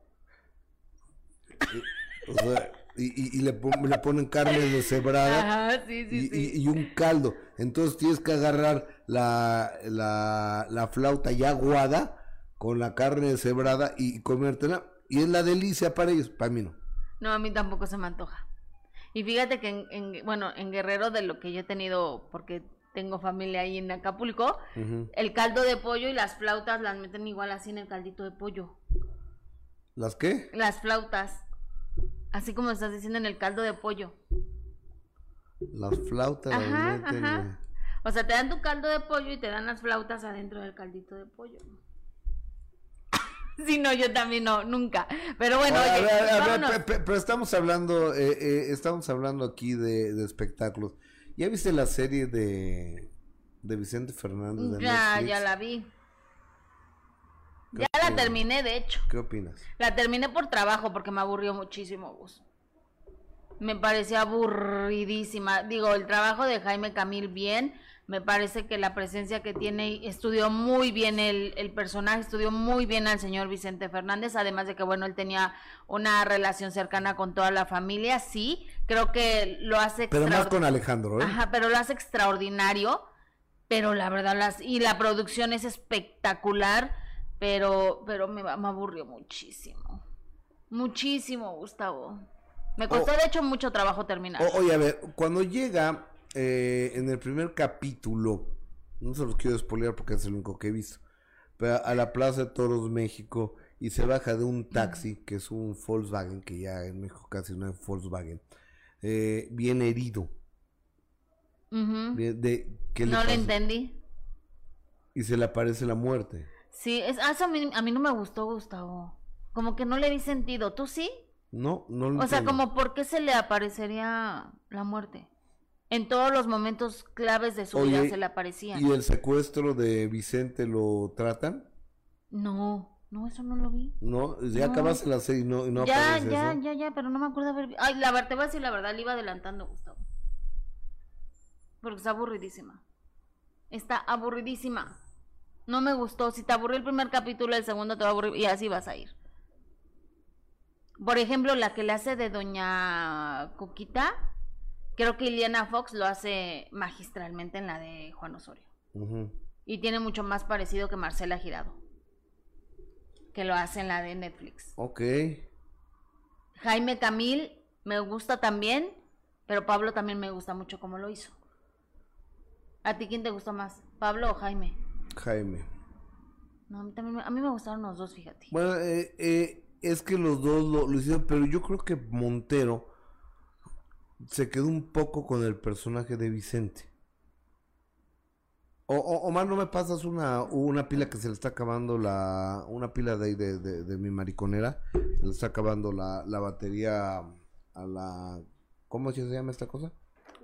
O sea, y, y- y le, pon- le ponen carne deshebrada Ajá, sí, sí, y, sí. y- un caldo. Entonces tienes que agarrar la, la, la flauta ya aguada con la carne deshebrada y, y comértela. Y es la delicia para ellos, para mí no. No, a mí tampoco se me antoja. Y fíjate que en, en- bueno, en Guerrero de lo que yo he tenido, porque tengo familia ahí en Acapulco, el caldo de pollo y las flautas las meten igual así en el caldito de pollo. ¿Las qué? Las flautas. Así como estás diciendo en el caldo de pollo. Las flautas las Ajá, meten, ajá. O sea, te dan tu caldo de pollo y te dan las flautas adentro del caldito de pollo. Sí, no, yo también no, nunca. Pero bueno, Ahora, a oye, ver, a ver, pe- pe- pero estamos hablando, eh, eh, estamos hablando aquí de, de espectáculos. ¿Ya viste la serie de, de Vicente Fernández de Ya, Netflix? ya la vi. ¿Qué Ya la terminé, de hecho. ¿Qué opinas? La terminé por trabajo porque me aburrió muchísimo, Gus. Me parecía aburridísima. Digo, el trabajo de Jaime Camil bien. Me parece que la presencia que tiene, estudió muy bien el, el personaje, estudió muy bien al señor Vicente Fernández, además de que, bueno, él tenía una relación cercana con toda la familia, sí, creo que lo hace Pero más con Alejandro, ¿eh? Ajá, pero lo hace extraordinario. Pero la verdad, las, y la producción es espectacular, pero, pero me, me aburrió muchísimo. Muchísimo, Gustavo. Me costó, Oh. de hecho, mucho trabajo terminar. O- oye, a ver, cuando llega eh, en el primer capítulo, no se los quiero spoilear porque es el único que he visto, pero a la Plaza de Toros México y se baja de un taxi, que es un Volkswagen, que ya en México casi no es Volkswagen, eh, bien herido. De, ¿qué le No lo pasa? entendí. Y se le aparece la muerte. Sí, es, ah, eso a, mí, a mí no me gustó, Gustavo. Como que no le vi sentido. ¿Tú sí? No, no lo O sea, entiendo. como por qué se le aparecería la muerte. En todos los momentos claves de su Oye, vida se le aparecía. ¿Y el secuestro de Vicente lo tratan? No, no, eso no lo vi. No, ya No. acabaste la serie y no, y no ya, aparece ya, eso. ya, ya, pero no me acuerdo haber Ay, la verdad, te voy a decir la verdad, le iba adelantando, Gustavo. Porque está aburridísima. Está aburridísima. No me gustó. Si te aburrió el primer capítulo, el segundo te va a aburrir y así vas a ir. Por ejemplo, la que le hace de Doña Coquita, creo que Iliana Fox lo hace magistralmente en la de Juan Osorio. Y tiene mucho más parecido que Marcela Girado, que lo hace en la de Netflix. Ok. Jaime Camil me gusta también, pero Pablo también me gusta mucho como lo hizo. ¿A ti quién te gustó más? ¿Pablo o Jaime? Jaime. No, a mí también me, a mí me gustaron los dos, fíjate. Bueno, eh, eh, es que los dos lo, lo hicieron, pero yo creo que Montero se quedó un poco con el personaje de Vicente. O, o, Omar, ¿no me pasas una, una pila que se le está acabando la... Una pila de, ahí de, de, de mi mariconera? Se le está acabando la, la batería a la... ¿Cómo se llama esta cosa?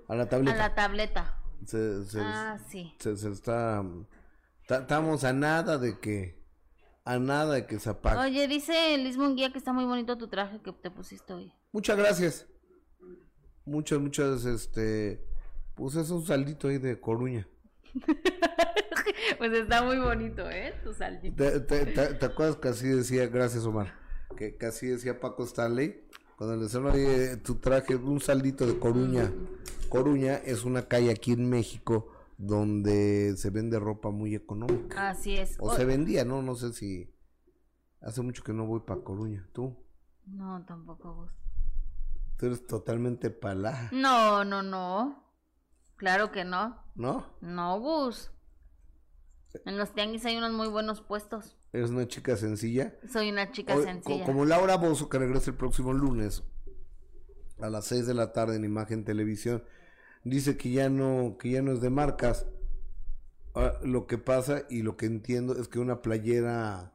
A la A tableta. la tableta. Se, se- Ah, sí. se, se está... ta- Estamos a nada de que... A nada de que se apague. Oye, dice Liz Munguía que está muy bonito tu traje que te pusiste hoy. Muchas gracias. Muchas, muchas, este... Pues es un saldito ahí de Coruña. Pues está muy bonito, ¿eh? Tu saldito. ¿Te, te, te- te acuerdas que así decía, gracias Omar, que, que así decía Paco Stanley? Cuando le decían, oye, tu traje, un saldito de Coruña. Coruña es una calle aquí en México donde se vende ropa muy económica. Así es. O O- se vendía, ¿no? No sé si... Hace mucho que no voy para Coruña. ¿Tú? No, tampoco vos. Tú eres totalmente palá, No, no, no. Claro que no. ¿no? No, Gus. En los tianguis hay unos muy buenos puestos. Eres una chica sencilla. Soy una chica Hoy, sencilla. co- como Laura Bozo, que regresa el próximo lunes a las 6 de la tarde en Imagen Televisión, dice que ya no, que ya no es de marcas. Ah, lo que pasa y lo que entiendo es que una playera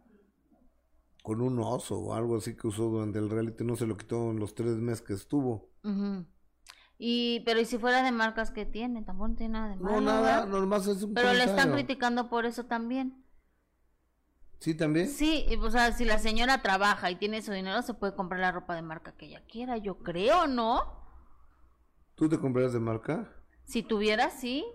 con un oso o algo así que usó durante el reality no se lo quitó en los tres meses que estuvo. Y, pero ¿y si fuera de marcas que tiene? Tampoco tiene nada de malo. No, nada, nomás es un Pero le están criticando por eso también. Sí, también. Sí, o sea, si la señora trabaja y tiene su dinero, se puede comprar la ropa de marca que ella quiera, yo creo, ¿no? ¿Tú te comprarías de marca? Si tuviera, sí.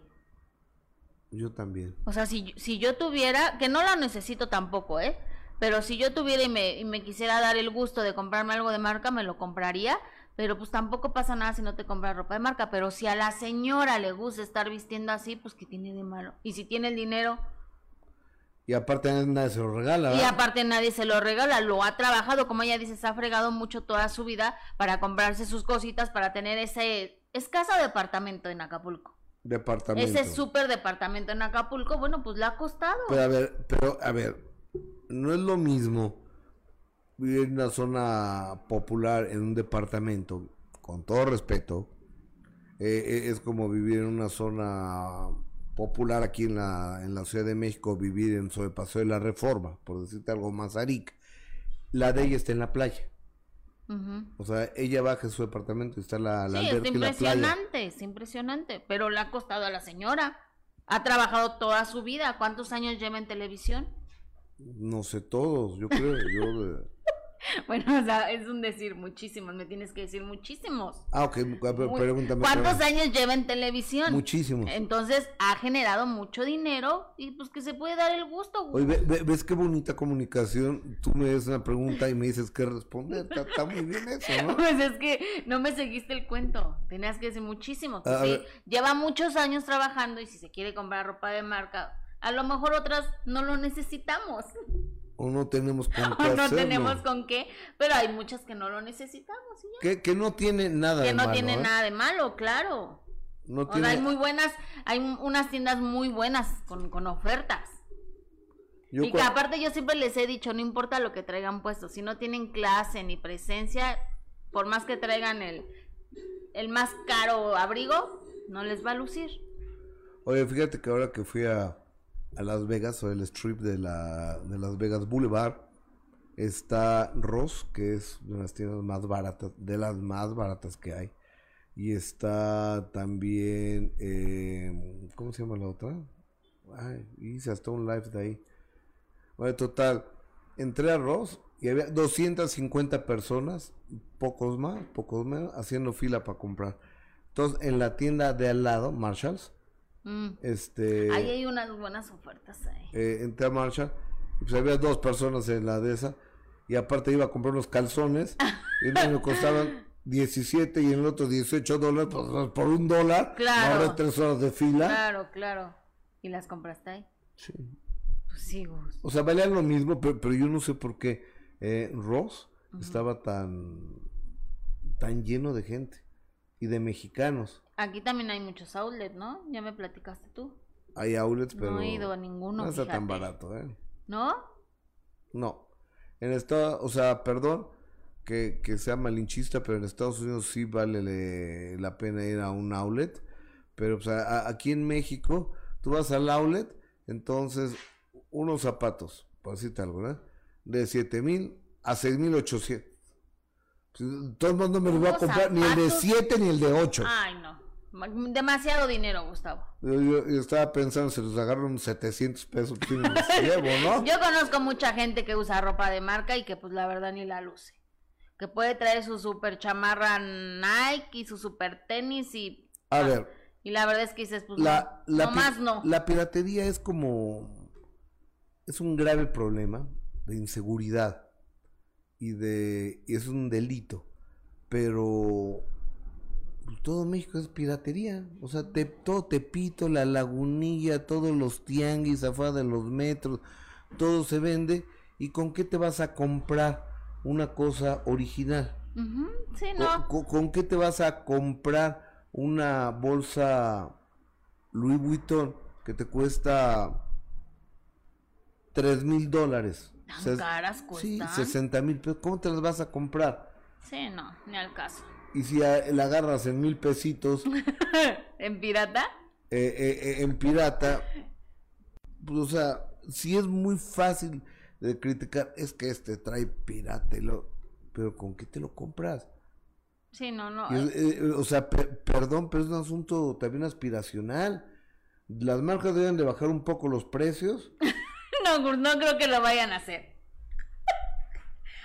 Yo también. O sea, si, si yo tuviera, que no la necesito tampoco, ¿eh? Pero si yo tuviera y me, y me quisiera dar el gusto de comprarme algo de marca, me lo compraría. Pero pues tampoco pasa nada si no te compras ropa de marca. Pero si a la señora le gusta estar vistiendo así, pues que tiene de malo. Y si tiene el dinero, Y aparte nadie se lo regala. y aparte nadie se lo regala, lo ha trabajado, como ella dice, se ha fregado mucho toda su vida para comprarse sus cositas, para tener ese escaso departamento en Acapulco. Departamento. Ese súper departamento en Acapulco, bueno, pues le ha costado. Pero a ver, pero a ver, no es lo mismo vivir en una zona popular en un departamento, con todo respeto, eh, eh, es como vivir en una zona popular aquí en la, en la Ciudad de México, vivir en Sobrepaseo de la Reforma, por decirte algo más aric. La de ella está en la playa. O sea, ella baja de su departamento y está la, la Sí, es la playa. impresionante, es impresionante, pero le ha costado a la señora. Ha trabajado toda su vida. ¿Cuántos años lleva en televisión? No sé todos, yo creo. yo, Bueno, o sea, es un decir muchísimos, me tienes que decir muchísimos. Ah, ok, pregúntame. ¿Cuántos pregúntame. años lleva en televisión? Muchísimos. Entonces ha generado mucho dinero y pues que se puede dar el gusto. güey. Oye, ve- ve- ¿ves qué bonita comunicación? Tú me das una pregunta y me dices qué responder. Está, está muy bien eso, ¿no? Pues es que no me seguiste el cuento. Tenías que decir muchísimo. que A sí, lleva muchos años trabajando y si se quiere comprar ropa de marca, a lo mejor otras no lo necesitamos. O no tenemos con qué O no hacerlo. tenemos con qué, pero hay muchas que no lo necesitamos. ya. Que, que no tiene nada Que de no malo, tiene ¿eh? nada de malo, claro. No O sea, tiene... hay muy buenas, hay un- unas tiendas muy buenas con, con ofertas. yo y que aparte yo siempre les he dicho, no importa lo que traigan puesto, si no tienen clase ni presencia, por más que traigan el, el más caro abrigo, no les va a lucir. Oye, fíjate que ahora que fui a, a Las Vegas, o el strip de, la, de Las Vegas Boulevard, está Ross, que es de las tiendas más baratas, de las más baratas que hay. Y está también, eh, ¿cómo se llama la otra? Ay, hice hasta un live de ahí. Bueno, total, entré a Ross y había 250 personas, pocos más, pocos menos, haciendo fila para comprar. Entonces, en la tienda de al lado, Marshalls, Mm. este, Ahí hay unas buenas ofertas ahí. eh, entré a Marshall, y pues había dos personas en la de esa, y aparte iba a comprar unos calzones, y uno me costaban 17 y en el otro 18 dólares, pues, por un dólar, Claro. ahora tres horas de fila. Claro, claro. ¿Y las compraste ahí? Sí. Pues sí. O sea, valían lo mismo, pero, pero yo no sé por qué eh, Ross estaba tan, tan lleno de gente y de mexicanos. Aquí también hay muchos outlets, ¿no? Ya me platicaste tú. Hay outlets, pero No he ido a ninguno, no está tan fíjate. barato, ¿eh? ¿No? No. En Estados, o sea, perdón que, que sea malinchista, pero en Estados Unidos sí vale le- la pena ir a un outlet. Pero o sea, a- aquí en México, tú vas al outlet, entonces unos zapatos, por decirte algo, ¿verdad? De 7 mil a 6 mil 800. Pues, de todos modos no me los voy a ¿Unos comprar ni el de zapatos? 7 ni el de 8. Ay, no. Ma- Demasiado dinero, Gustavo. Yo, yo- yo estaba pensando, se los agarro unos 700 pesos, pues, sí me los llevo, ¿no? Yo conozco mucha gente que usa ropa de marca y que pues la verdad ni la luce. Que puede traer su super chamarra Nike y su super tenis y... A ver, Y la verdad es que dices, pues la, no, la no pi- más no. La piratería es como. Es un grave problema de inseguridad y de. y es un delito. Pero. Pues, todo México es piratería. O sea, te, todo Tepito, la lagunilla, todos los tianguis afuera de los metros, todo se vende. ¿Y con qué te vas a comprar una cosa original? Sí, ¿Con, no. con- con qué te vas a comprar una bolsa Louis Vuitton que te cuesta tres mil dólares? Tan caras Sí, cuestan. 60 mil. ¿Cómo te las vas a comprar? Sí, no, ni al caso. Y si a- la agarras en mil pesitos ¿En pirata? eh, eh, eh, en pirata, pues, o sea, si es muy fácil de criticar, es que este trae pirata, y lo- pero ¿con qué te lo compras? Sí, no, no. Es- eh, o sea, pe- perdón, pero es un asunto también aspiracional. Las marcas deben de bajar un poco los precios. No, no creo que lo vayan a hacer.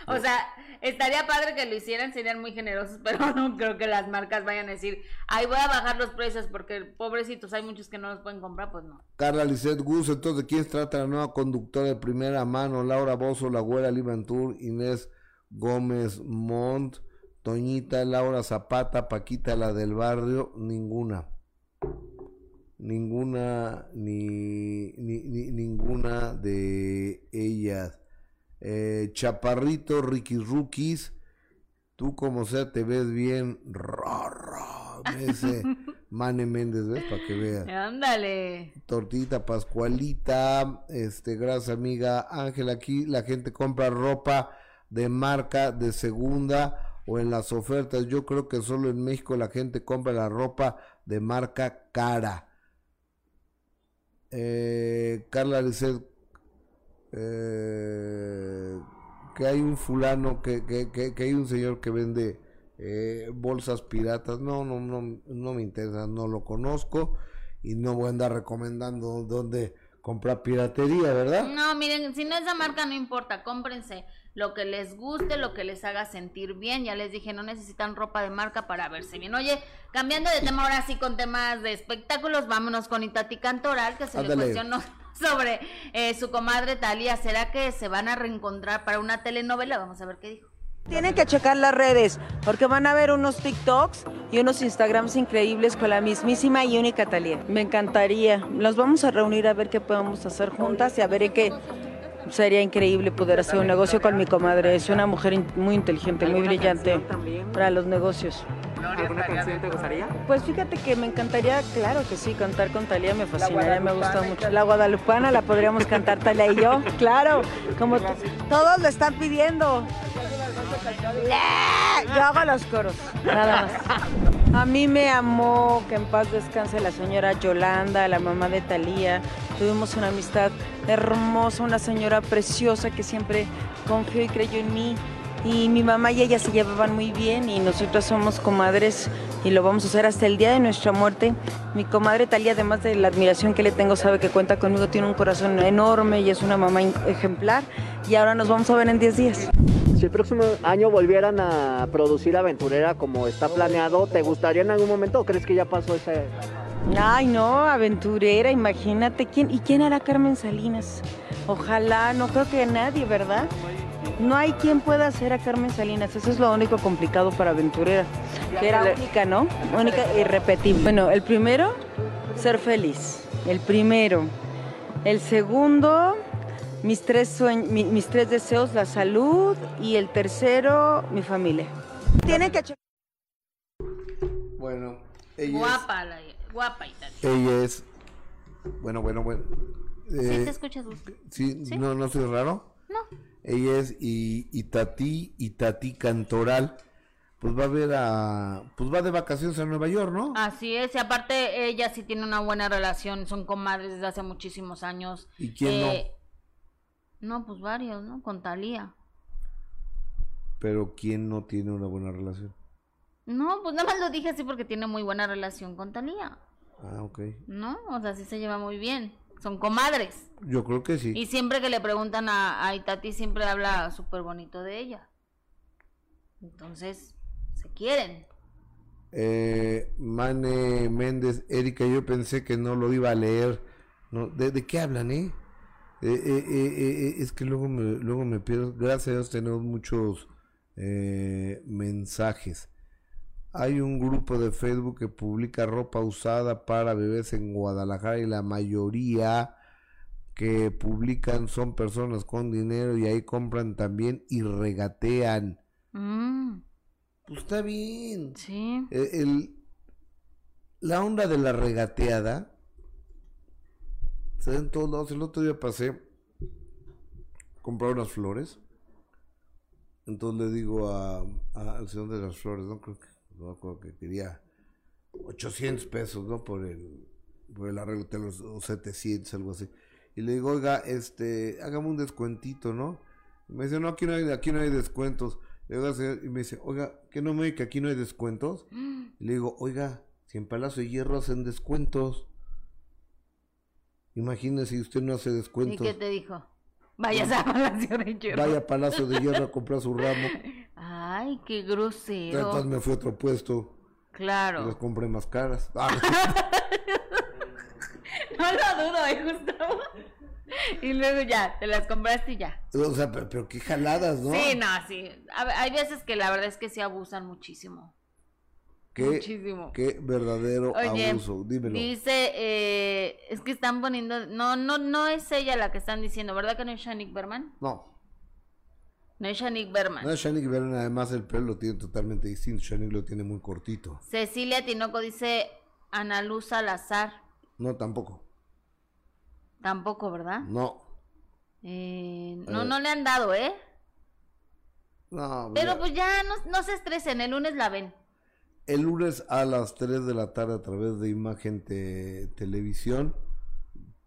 O sea, estaría padre que lo hicieran, serían muy generosos, pero no creo que las marcas vayan a decir, ay, voy a bajar los precios porque pobrecitos, hay muchos que no los pueden comprar, pues no. Carla Lisset Gus, entonces, ¿de quién trata la nueva conductora de primera mano? Laura Bozo, La Güera Libantur, Inés Gómez Montt, Toñita, Laura Zapata, Paquita, la del barrio, ninguna. Ninguna, ni, ni, ninguna de ellas. Eh, Chaparrito, Ricky Rookies, tú como sea te ves bien. Ese Mane Méndez, ¿ves? Para que veas. Ándale. Tortita Pascualita, este, gracias amiga Ángela, aquí la gente compra ropa de marca de segunda o en las ofertas. Yo creo que solo en México la gente compra la ropa de marca cara. Eh, Carla Lizeth, eh, que hay un fulano, que, que, que, hay un señor que vende eh, bolsas piratas. No, no, no, no me interesa, no lo conozco y no voy a andar recomendando dónde comprar piratería, ¿verdad? No, miren, si no es de marca no importa, cómprense lo que les guste, lo que les haga sentir bien. Ya les dije, no necesitan ropa de marca para verse bien. Oye, cambiando de tema ahora sí con temas de espectáculos, vámonos con Itati Cantoral, que se le cuestionó sobre eh, su comadre Talia. ¿Será que se van a reencontrar para una telenovela? Vamos a ver qué dijo. Tienen que checar las redes porque van a ver unos TikToks y unos Instagrams increíbles con la mismísima y única Talia. Me encantaría. Nos vamos a reunir a ver qué podemos hacer juntas y a ver en qué sería increíble poder hacer un negocio con mi comadre. Es una mujer muy inteligente, muy brillante para los negocios. ¿Alguna canción te gustaría? Pues fíjate que me encantaría, claro que sí, cantar con Talía me fascinaría, me gusta mucho. La Guadalupana la podríamos cantar Talía y yo, claro, como todos lo están pidiendo. Yo hago los coros, nada más. A mí me amó, que en paz descanse la señora Yolanda, la mamá de Talía. Tuvimos una amistad hermosa, una señora preciosa que siempre confió y creyó en mí. Y mi mamá y ella se llevaban muy bien y nosotros somos comadres y lo vamos a hacer hasta el día de nuestra muerte. Mi comadre Talía, además de la admiración que le tengo, sabe que cuenta conmigo, tiene un corazón enorme y es una mamá ejemplar. Y ahora nos vamos a ver en 10 días. Si el próximo año volvieran a producir Aventurera como está planeado, ¿te gustaría en algún momento o crees que ya pasó ese... Ay, no, aventurera, imagínate. ¿quién, ¿Y quién hará Carmen Salinas? Ojalá, no creo que nadie, ¿verdad? No hay quien pueda hacer a Carmen Salinas, eso es lo único complicado para aventurera. Que era única, ¿no? Única y repetible. Bueno, el primero, ser feliz. El primero. El segundo, mis tres, mis tres deseos, la salud. Y el tercero, mi familia. Tienen que... Bueno, ella guapa, la, guapa Ella es... Bueno, bueno, bueno. ¿Sí te eh, escuchas? ¿sí? ¿Sí? ¿No, no soy raro? No. Ella es y, y Tati, y Tati Cantoral pues va a ver a, pues va de vacaciones a Nueva York, ¿no? Así es, y aparte ella sí tiene una buena relación, son comadres desde hace muchísimos años. ¿Y quién no? Eh, no, pues varios, ¿no? Con Talía. Pero ¿quién no tiene una buena relación? No, pues nada más lo dije así porque tiene muy buena relación con Talía. Ah, ok. No, o sea, sí se lleva muy bien. Son comadres. Yo creo que sí. Y siempre que le preguntan a, a Itati, siempre habla súper bonito de ella. Entonces, se quieren. Eh, Mane Méndez, Erika, yo pensé que no lo iba a leer. No, ¿de, qué hablan, eh? Eh, eh, eh? es que luego me, luego me pierdo. Gracias a Dios tenemos muchos mensajes. Hay un grupo de Facebook que publica ropa usada para bebés en Guadalajara y la mayoría que publican son personas con dinero y ahí compran también y regatean. Mm. Pues está bien. Sí. El, la onda de la regateada se da en todos lados. El otro día pasé comprar unas flores. Entonces le digo a, al señor de las flores, no creo que, no acuerdo que quería 800 pesos, ¿no? Por el, por el arreglo de los 700, algo así. Y le digo, oiga, este, hágame un descuentito, ¿no? Y me dice, no, aquí no hay, aquí no hay descuentos. Le digo, y me dice, oiga, ¿qué no me que aquí no hay descuentos? Y le digo, oiga, si en Palacio de Hierro hacen descuentos. Imagínese si usted no hace descuentos. ¿Y qué te dijo? Vayas a Palacio de Hierro. Vaya a Palacio de Hierro a comprar su ramo. Ay, qué grosero. Entonces me fui a otro puesto. Claro. Y las compré más caras. Ah, no lo dudo, ¿eh, Gustavo? Y luego ya, te las compraste y ya. o sea, pero, pero qué jaladas, ¿no? Sí, no, sí. A hay veces que la verdad es que sí abusan muchísimo. Qué, Muchísimo. qué verdadero Oye, abuso. Dímelo. dice, eh, es que están poniendo, no, no, no es ella la que están diciendo, ¿verdad que no es Shanik Berman? No. No es Shanik Berman. No, Shanik Vernon además el pelo lo tiene totalmente distinto. Shanik lo tiene muy cortito. Cecilia Tinoco dice Ana Luz Salazar. No, tampoco. Tampoco, ¿verdad? No. Eh, no, Eh. no le han dado, ¿eh? No, Pero ya. pues ya no, no se estresen, el lunes la ven. El lunes a las 3 de la tarde a través de Imagen Te- Televisión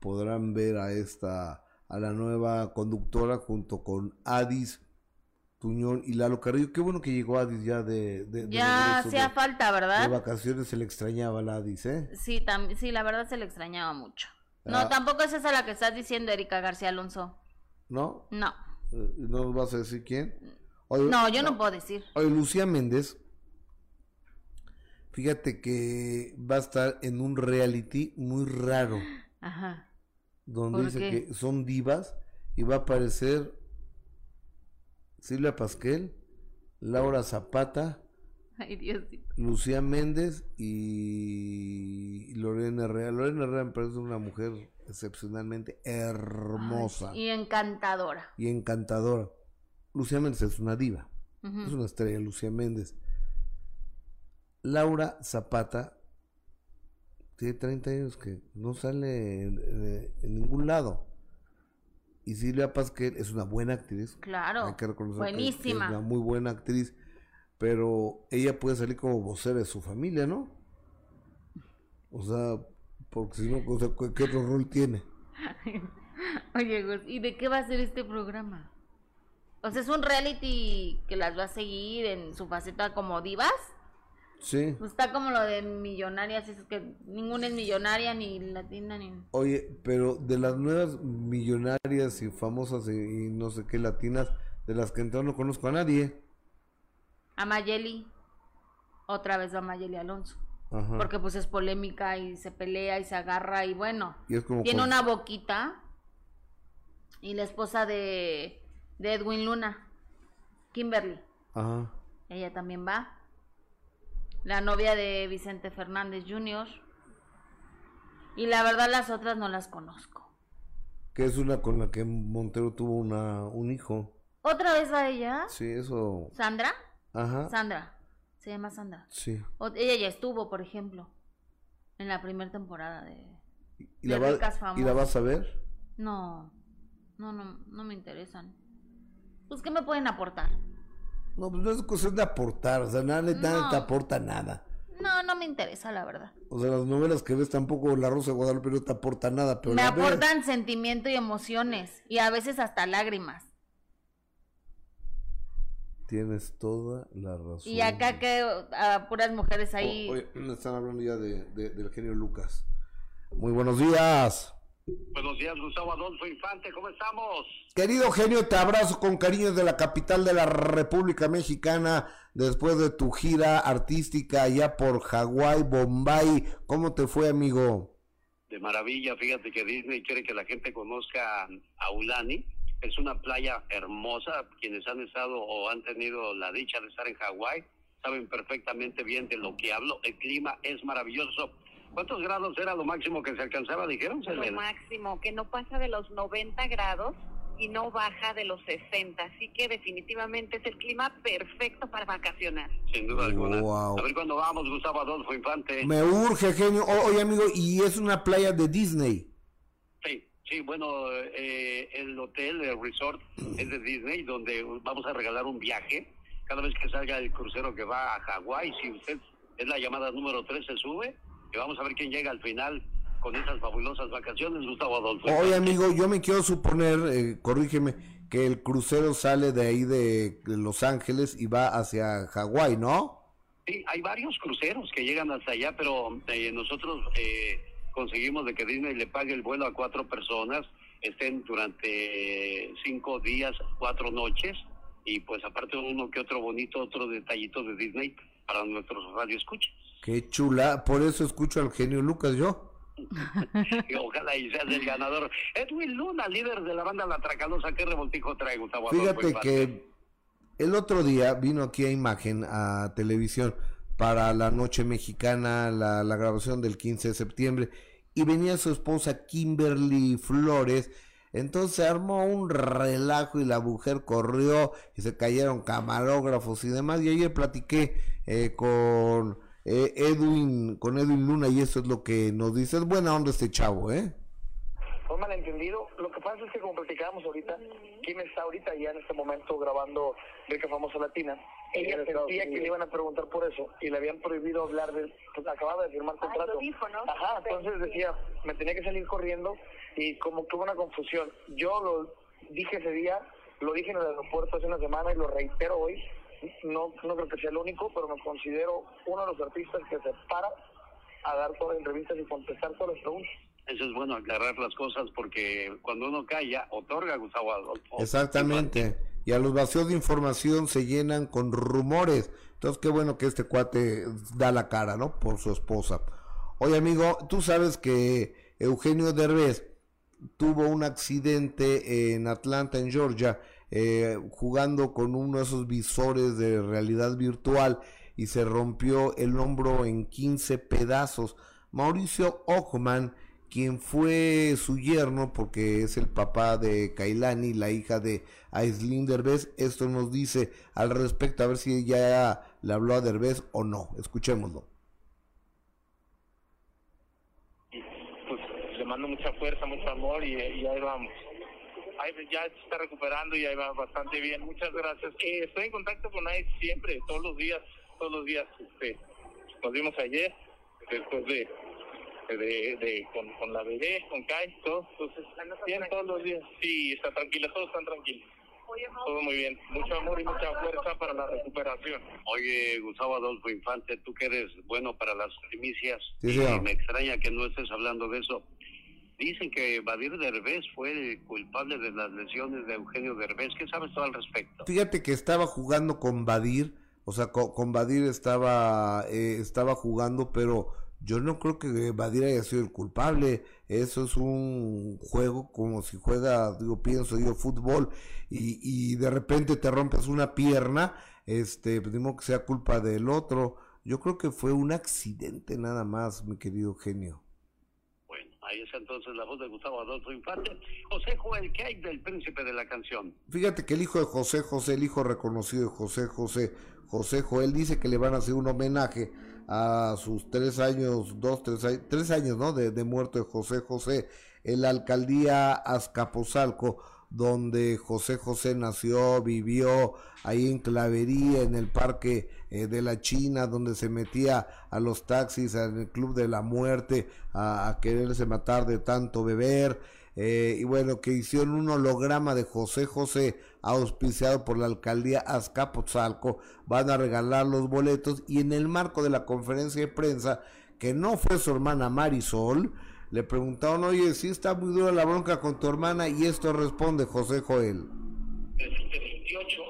podrán ver a esta, a la nueva conductora junto con Adis Tuñón y Lalo Carrillo. Qué bueno que llegó Adis ya de, de, de Ya hacía de- falta, de ¿verdad? vacaciones, se le extrañaba a la Adis, ¿eh? Sí, sí, la verdad se le extrañaba mucho. No, Ah. tampoco es esa la que estás diciendo, Erika García Alonso. ¿No? No. Eh, ¿No nos vas a decir quién? Oye, No, yo no puedo decir. Oye, Lucía Méndez, fíjate que va a estar en un reality muy raro, Ajá. donde ¿Por dice qué? que son divas y va a aparecer Silvia Pasquel, Laura Zapata, Ay, Dios. Lucía Méndez y Lorena Herrera. Lorena Herrera me parece una mujer excepcionalmente hermosa Y encantadora. y encantadora. Lucía Méndez es una diva. Es una estrella, Lucía Méndez. Laura Zapata tiene 30 años que no sale en, en- en ningún lado. Y Silvia Pasquel es una buena actriz. Claro. Hay que reconocer que Buenísima. es una muy buena actriz. Pero ella puede salir como vocera de su familia, ¿no? O sea, porque si no, o sea, ¿qué qué otro rol tiene? Oye, Gus, ¿y de qué va a ser este programa? O sea, es un reality que las va a seguir en su faceta como divas. Sí. Pues está como lo de millonarias, es que ninguna es millonaria, ni latina, ni... Oye, pero de las nuevas millonarias y famosas y, y no sé qué latinas, de las que entonces no conozco a nadie. A Mayeli, otra vez va Mayeli Alonso. Ajá. Porque pues es polémica y se pelea y se agarra y bueno. Y es como Tiene con- una boquita. Y la esposa de, de Edwin Luna, Kimberly. Ajá. Ella también va. La novia de Vicente Fernández Jr. Y la verdad las otras no las conozco. Que es una con la que Montero tuvo una, un hijo. ¿Otra vez va ella? Sí, eso. ¿Sandra? Ajá. Sandra. Se llama Sandra. Sí. O- ella ya estuvo, por ejemplo, en la primera temporada de... ¿Y la, va- Ricas ¿Y la vas a ver? No, no, no, no me interesan. Pues, ¿qué me pueden aportar? No, pues no es cuestión de aportar. O sea, nada, nada No. te aporta nada. No, no me interesa, la verdad. O sea, las novelas que ves tampoco La Rosa de Guadalupe no te aporta nada. Pero me ves. aportan sentimiento y emociones. Y a veces hasta lágrimas. Tienes toda la razón. Y acá que a puras mujeres ahí. O- oye, me están hablando ya de, de- del genio Lucas. Muy buenos días. Buenos días, Gustavo Adolfo Infante, ¿cómo estamos? Querido genio, te abrazo con cariño de la capital de la República Mexicana después de tu gira artística allá por Hawái, Bombay. ¿Cómo te fue, amigo? De maravilla, fíjate que Disney quiere que la gente conozca a Ulani. Es una playa hermosa. Quienes han estado o han tenido la dicha de estar en Hawái saben perfectamente bien de lo que hablo. El clima es maravilloso. ¿Cuántos grados era lo máximo que se alcanzaba, dijeron? Lo Selena? máximo, que no pasa de los 90 grados y no baja de los 60. Así que definitivamente es el clima perfecto para vacacionar. Sin duda alguna. Wow. A ver cuándo vamos, Gustavo Adolfo Infante. Me urge, genio. O- oye, amigo, y es una playa de Disney. Sí, sí, bueno, eh, el hotel, el resort es de Disney, donde vamos a regalar un viaje. Cada vez que salga el crucero que va a Hawái, si usted es la llamada número 3, se sube y vamos a ver quién llega al final con esas fabulosas vacaciones, Gustavo Adolfo. Oye, amigo, yo me quiero suponer, eh, corrígeme, que el crucero sale de ahí de, de Los Ángeles y va hacia Hawái, ¿no? Sí, hay varios cruceros que llegan hasta allá, pero eh, nosotros eh, conseguimos de que Disney le pague el vuelo a cuatro personas estén durante cinco días, cuatro noches y pues aparte uno que otro bonito, otro detallito de Disney para nuestros radioescuchas. Qué chula, por eso escucho al genio Lucas yo. Ojalá y seas el ganador. Edwin Luna, líder de la banda La Tracalosa, ¿qué revoltijo trae Gustavo? Fíjate que el otro día vino aquí a Imagen, a televisión, para la noche mexicana, la, la grabación del 15 de septiembre, y venía su esposa Kimberly Flores, entonces armó un relajo y la mujer corrió y se cayeron camarógrafos y demás. Y ayer platiqué eh, con eh, Edwin, con Edwin Luna y eso es lo que nos dice. Es buena onda este chavo, ¿eh? Fue malentendido. Lo que pasa es que como platicábamos ahorita, Kim está ahorita ya en este momento grabando Rica Famosa Latina. Ella sentía que le iban a preguntar por eso y le habían prohibido hablar de... Pues acababa de firmar contrato. Ajá, entonces decía, me tenía que salir corriendo y como que hubo una confusión. Yo lo dije ese día, lo dije en el aeropuerto hace una semana y lo reitero hoy. No, no creo que sea el único, pero me considero uno de los artistas que se para a dar todas las entrevistas y contestar todas las preguntas. Eso es bueno aclarar las cosas porque cuando uno calla, otorga Gustavo Adolfo. Exactamente. Y a los vacíos de información se llenan con rumores. Entonces, qué bueno que este cuate da la cara, ¿no? Por su esposa. Oye, amigo, tú sabes que Eugenio Derbez tuvo un accidente en Atlanta, en Georgia, eh, jugando con uno de esos visores de realidad virtual y se rompió el hombro en 15 pedazos. Mauricio Ockman, quien fue su yerno, porque es el papá de Kailani, la hija de Aislinn Derbez, esto nos dice al respecto, a ver si ya le habló a Derbez o no. Escuchémoslo. Mando mucha fuerza, mucho amor y, ahí vamos. Ahí ya se está recuperando y ahí va bastante bien. Muchas gracias. Eh, estoy en contacto con AIS siempre, todos los días, todos los días. Este, nos vimos ayer, después de, de, con, la bebé, con Kai, todo. Entonces, bien todos los días. Sí, está tranquila, todos están tranquilos. Todo muy bien. Mucho amor y mucha fuerza para la recuperación. Oye, Gustavo Adolfo Infante, tú que eres bueno para las primicias. Sí, me extraña que no estés hablando de eso. Dicen que Badir Derbez fue el culpable de las lesiones de Eugenio Derbez. ¿Qué sabes tú al respecto? Fíjate que estaba jugando con Badir, o sea, con, Badir estaba, eh, estaba jugando, pero yo no creo que Badir haya sido el culpable. Eso es un juego como si juega, digo, pienso, digo, fútbol y, y de repente te rompes una pierna, este, pues que sea culpa del otro. Yo creo que fue un accidente nada más, mi querido genio. Ahí está entonces la voz de Gustavo Adolfo Infante. José Joel, ¿qué hay del príncipe de la canción? Fíjate que el hijo de José José, el hijo reconocido de José José, José Joel, dice que le van a hacer un homenaje a sus tres años, dos, tres, años, tres años, ¿no? De, muerto de José José en la alcaldía Azcapotzalco donde José José nació, vivió ahí en Clavería, en el Parque eh, de la China, donde se metía a los taxis, el Club de la Muerte, a, quererse matar de tanto beber. Eh, y bueno, que hicieron un holograma de José José auspiciado por la alcaldía Azcapotzalco, van a regalar los boletos y en el marco de la conferencia de prensa, que no fue su hermana Marisol, le preguntaron, oye, si está muy dura la bronca con tu hermana y esto responde José Joel. El 28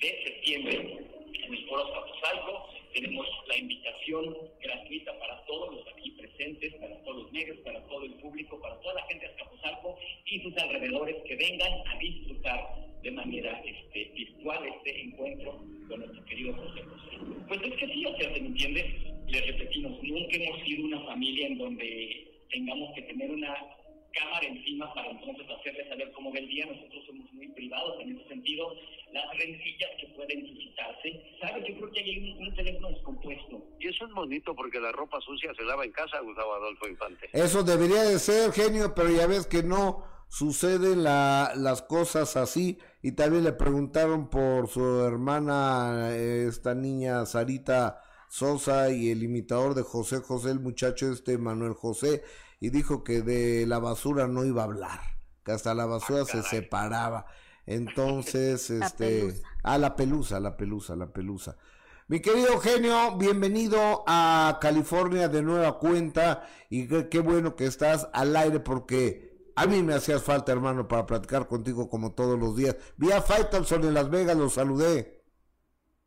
de septiembre en el Foro Zapozalco tenemos la invitación gratuita para todos los aquí presentes, para todos los negros, para todo el público, para toda la gente de Azcapotzalco y sus alrededores que vengan a disfrutar de manera este, virtual este encuentro con nuestro querido José José. Pues es que sí, o sea, ¿se me entiende? Les repetimos, nunca hemos sido una familia en donde tengamos que tener una cámara encima para entonces hacerle saber cómo ve el día. Nosotros somos muy privados en ese sentido. Las rencillas que pueden suscitarse, ¿sabes? Yo creo que hay un, teléfono descompuesto. Y eso es bonito porque la ropa sucia se lava en casa, Gustavo Adolfo Infante. Eso debería de ser, genio, pero ya ves que no suceden la, las cosas así. Y también le preguntaron por su hermana, esta niña Sarita Sosa y el imitador de José José, el muchacho este Manuel José, y dijo que de la basura no iba a hablar, que hasta la basura se separaba. Entonces, este, a ah, la pelusa, la pelusa, la pelusa. Mi querido Eugenio, bienvenido a California de nueva cuenta y qué, qué bueno que estás al aire porque A mí me hacías falta, hermano, para platicar contigo como todos los días. Vi a Faitelson en Las Vegas, lo saludé.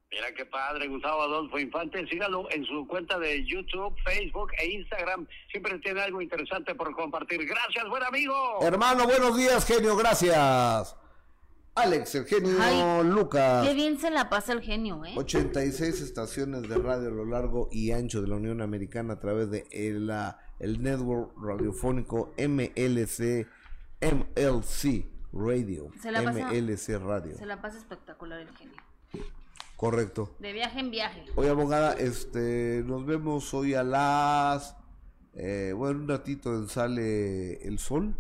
Mira qué padre, Gustavo Adolfo Infante. Sígalo en su cuenta de YouTube, Facebook e Instagram. Siempre tiene algo interesante por compartir. Gracias, buen amigo. Hermano, buenos días, genio, gracias. Alex, el genio Ay, Lucas. Qué bien se la pasa el genio, ¿eh? 86 estaciones de radio a lo largo y ancho de la Unión Americana a través de el, la- el network radiofónico MLC, MLC Radio. Se la pasa- MLC Radio. Se la pasa espectacular el genio. Correcto. De viaje en viaje. Oye, abogada, este, nos vemos hoy a las, eh, bueno, un ratito Sale el Sol,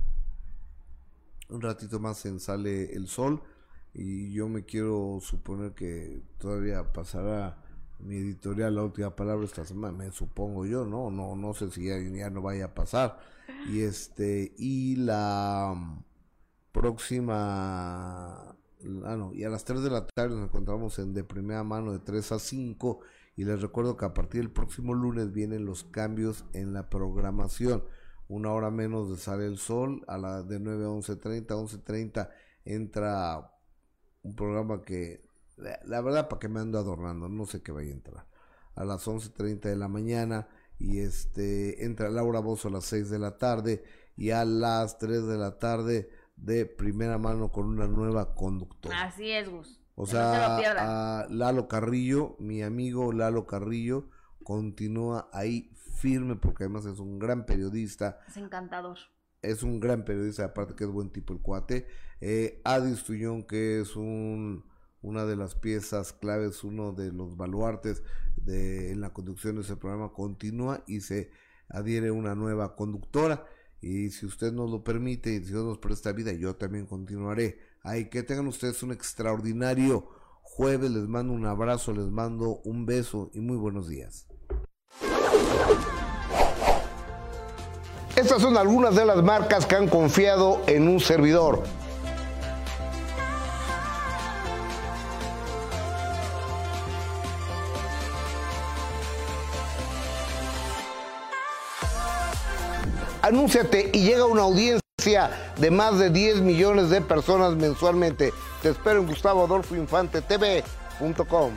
un ratito más en Sale el Sol, y yo me quiero suponer que todavía pasará mi editorial la última palabra esta semana, me supongo yo, no, no, no sé si ya, no vaya a pasar, y este, y la próxima Ah, no, y a las 3 de la tarde nos encontramos en de primera mano de 3 a 5 y les recuerdo que a partir del próximo lunes vienen los cambios en la programación. Una hora menos de Sale el Sol, a la de 9 a 11.30, 11.30 entra un programa que, la, la verdad, para que me ando adornando, no sé qué vaya a entrar. A las 11.30 de la mañana y este entra Laura Bozo a las 6 de la tarde y a las 3 de la tarde de primera mano con una nueva conductora. Así es, Gus. O Que no se lo sea, a Lalo Carrillo, mi amigo Lalo Carrillo, continúa ahí firme porque además es un gran periodista, Es encantador. es un gran periodista, aparte que es buen tipo el cuate. Eh, Adi Estullón, que es un, una de las piezas claves, uno de los baluartes de, en la conducción de ese programa, continúa y se adhiere una nueva conductora. Y si usted nos lo permite y si Dios nos presta vida, yo también continuaré. Ay, que tengan ustedes un extraordinario jueves. Les mando un abrazo, les mando un beso y muy buenos días. Estas son algunas de las marcas que han confiado en un servidor. Anúnciate y llega una audiencia de más de 10 millones de personas mensualmente. Te espero en Gustavo Adolfo Infante TV.com.